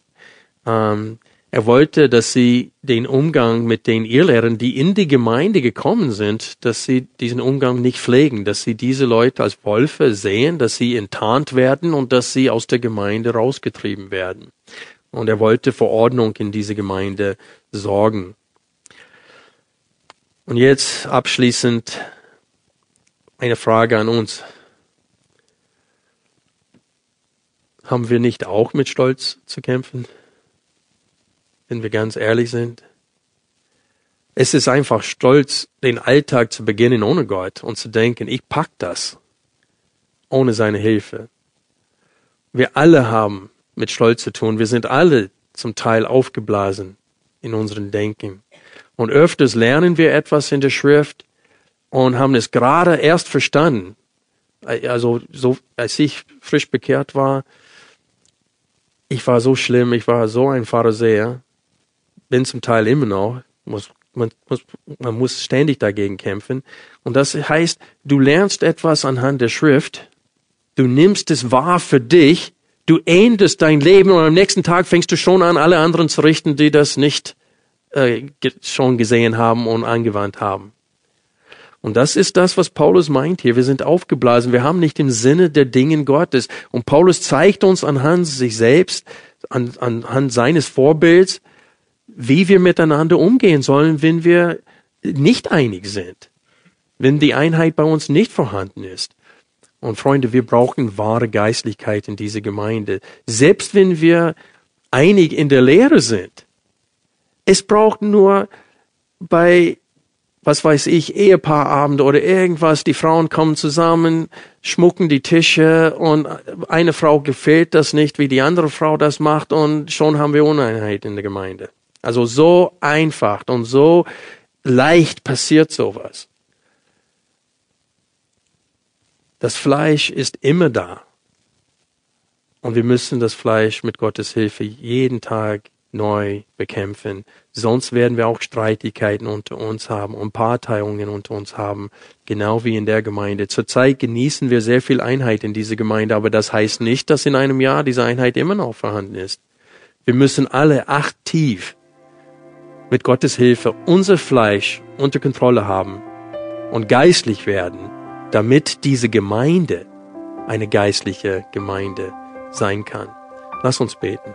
S2: Ähm, er wollte, dass sie den Umgang mit den Irrlehrern, die in die Gemeinde gekommen sind, dass sie diesen Umgang nicht pflegen, dass sie diese Leute als Wolfe sehen, dass sie enttarnt werden und dass sie aus der Gemeinde rausgetrieben werden. Und er wollte für Ordnung in diese Gemeinde sorgen. Und jetzt abschließend eine Frage an uns. Haben wir nicht auch mit Stolz zu kämpfen? Wenn wir ganz ehrlich sind. Es ist einfach stolz, den Alltag zu beginnen ohne Gott und zu denken, ich pack das ohne seine Hilfe. Wir alle haben mit Stolz zu tun. Wir sind alle zum Teil aufgeblasen in unserem Denken. Und öfters lernen wir etwas in der Schrift und haben es gerade erst verstanden. Also, so, als ich frisch bekehrt war, ich war so schlimm, ich war so ein Pharisäer, bin zum Teil immer noch, muss, man, muss, man muss ständig dagegen kämpfen. Und das heißt, du lernst etwas anhand der Schrift, du nimmst es wahr für dich, du ähnest dein Leben und am nächsten Tag fängst du schon an, alle anderen zu richten, die das nicht äh, schon gesehen haben und angewandt haben. Und das ist das, was Paulus meint hier. Wir sind aufgeblasen. Wir haben nicht im Sinne der Dingen Gottes. Und Paulus zeigt uns anhand sich selbst, an, anhand seines Vorbilds, wie wir miteinander umgehen sollen, wenn wir nicht einig sind. Wenn die Einheit bei uns nicht vorhanden ist. Und Freunde, wir brauchen wahre Geistlichkeit in dieser Gemeinde. Selbst wenn wir einig in der Lehre sind. Es braucht nur bei was weiß ich, Ehepaarabend oder irgendwas, die Frauen kommen zusammen, schmucken die Tische und eine Frau gefällt das nicht, wie die andere Frau das macht und schon haben wir Uneinheit in der Gemeinde. Also so einfach und so leicht passiert sowas. Das Fleisch ist immer da. Und wir müssen das Fleisch mit Gottes Hilfe jeden Tag neu bekämpfen. Sonst werden wir auch Streitigkeiten unter uns haben und Parteiungen unter uns haben, genau wie in der Gemeinde. Zurzeit genießen wir sehr viel Einheit in dieser Gemeinde, aber das heißt nicht, dass in einem Jahr diese Einheit immer noch vorhanden ist. Wir müssen alle aktiv mit Gottes Hilfe unser Fleisch unter Kontrolle haben und geistlich werden, damit diese Gemeinde eine geistliche Gemeinde sein kann. Lass uns beten.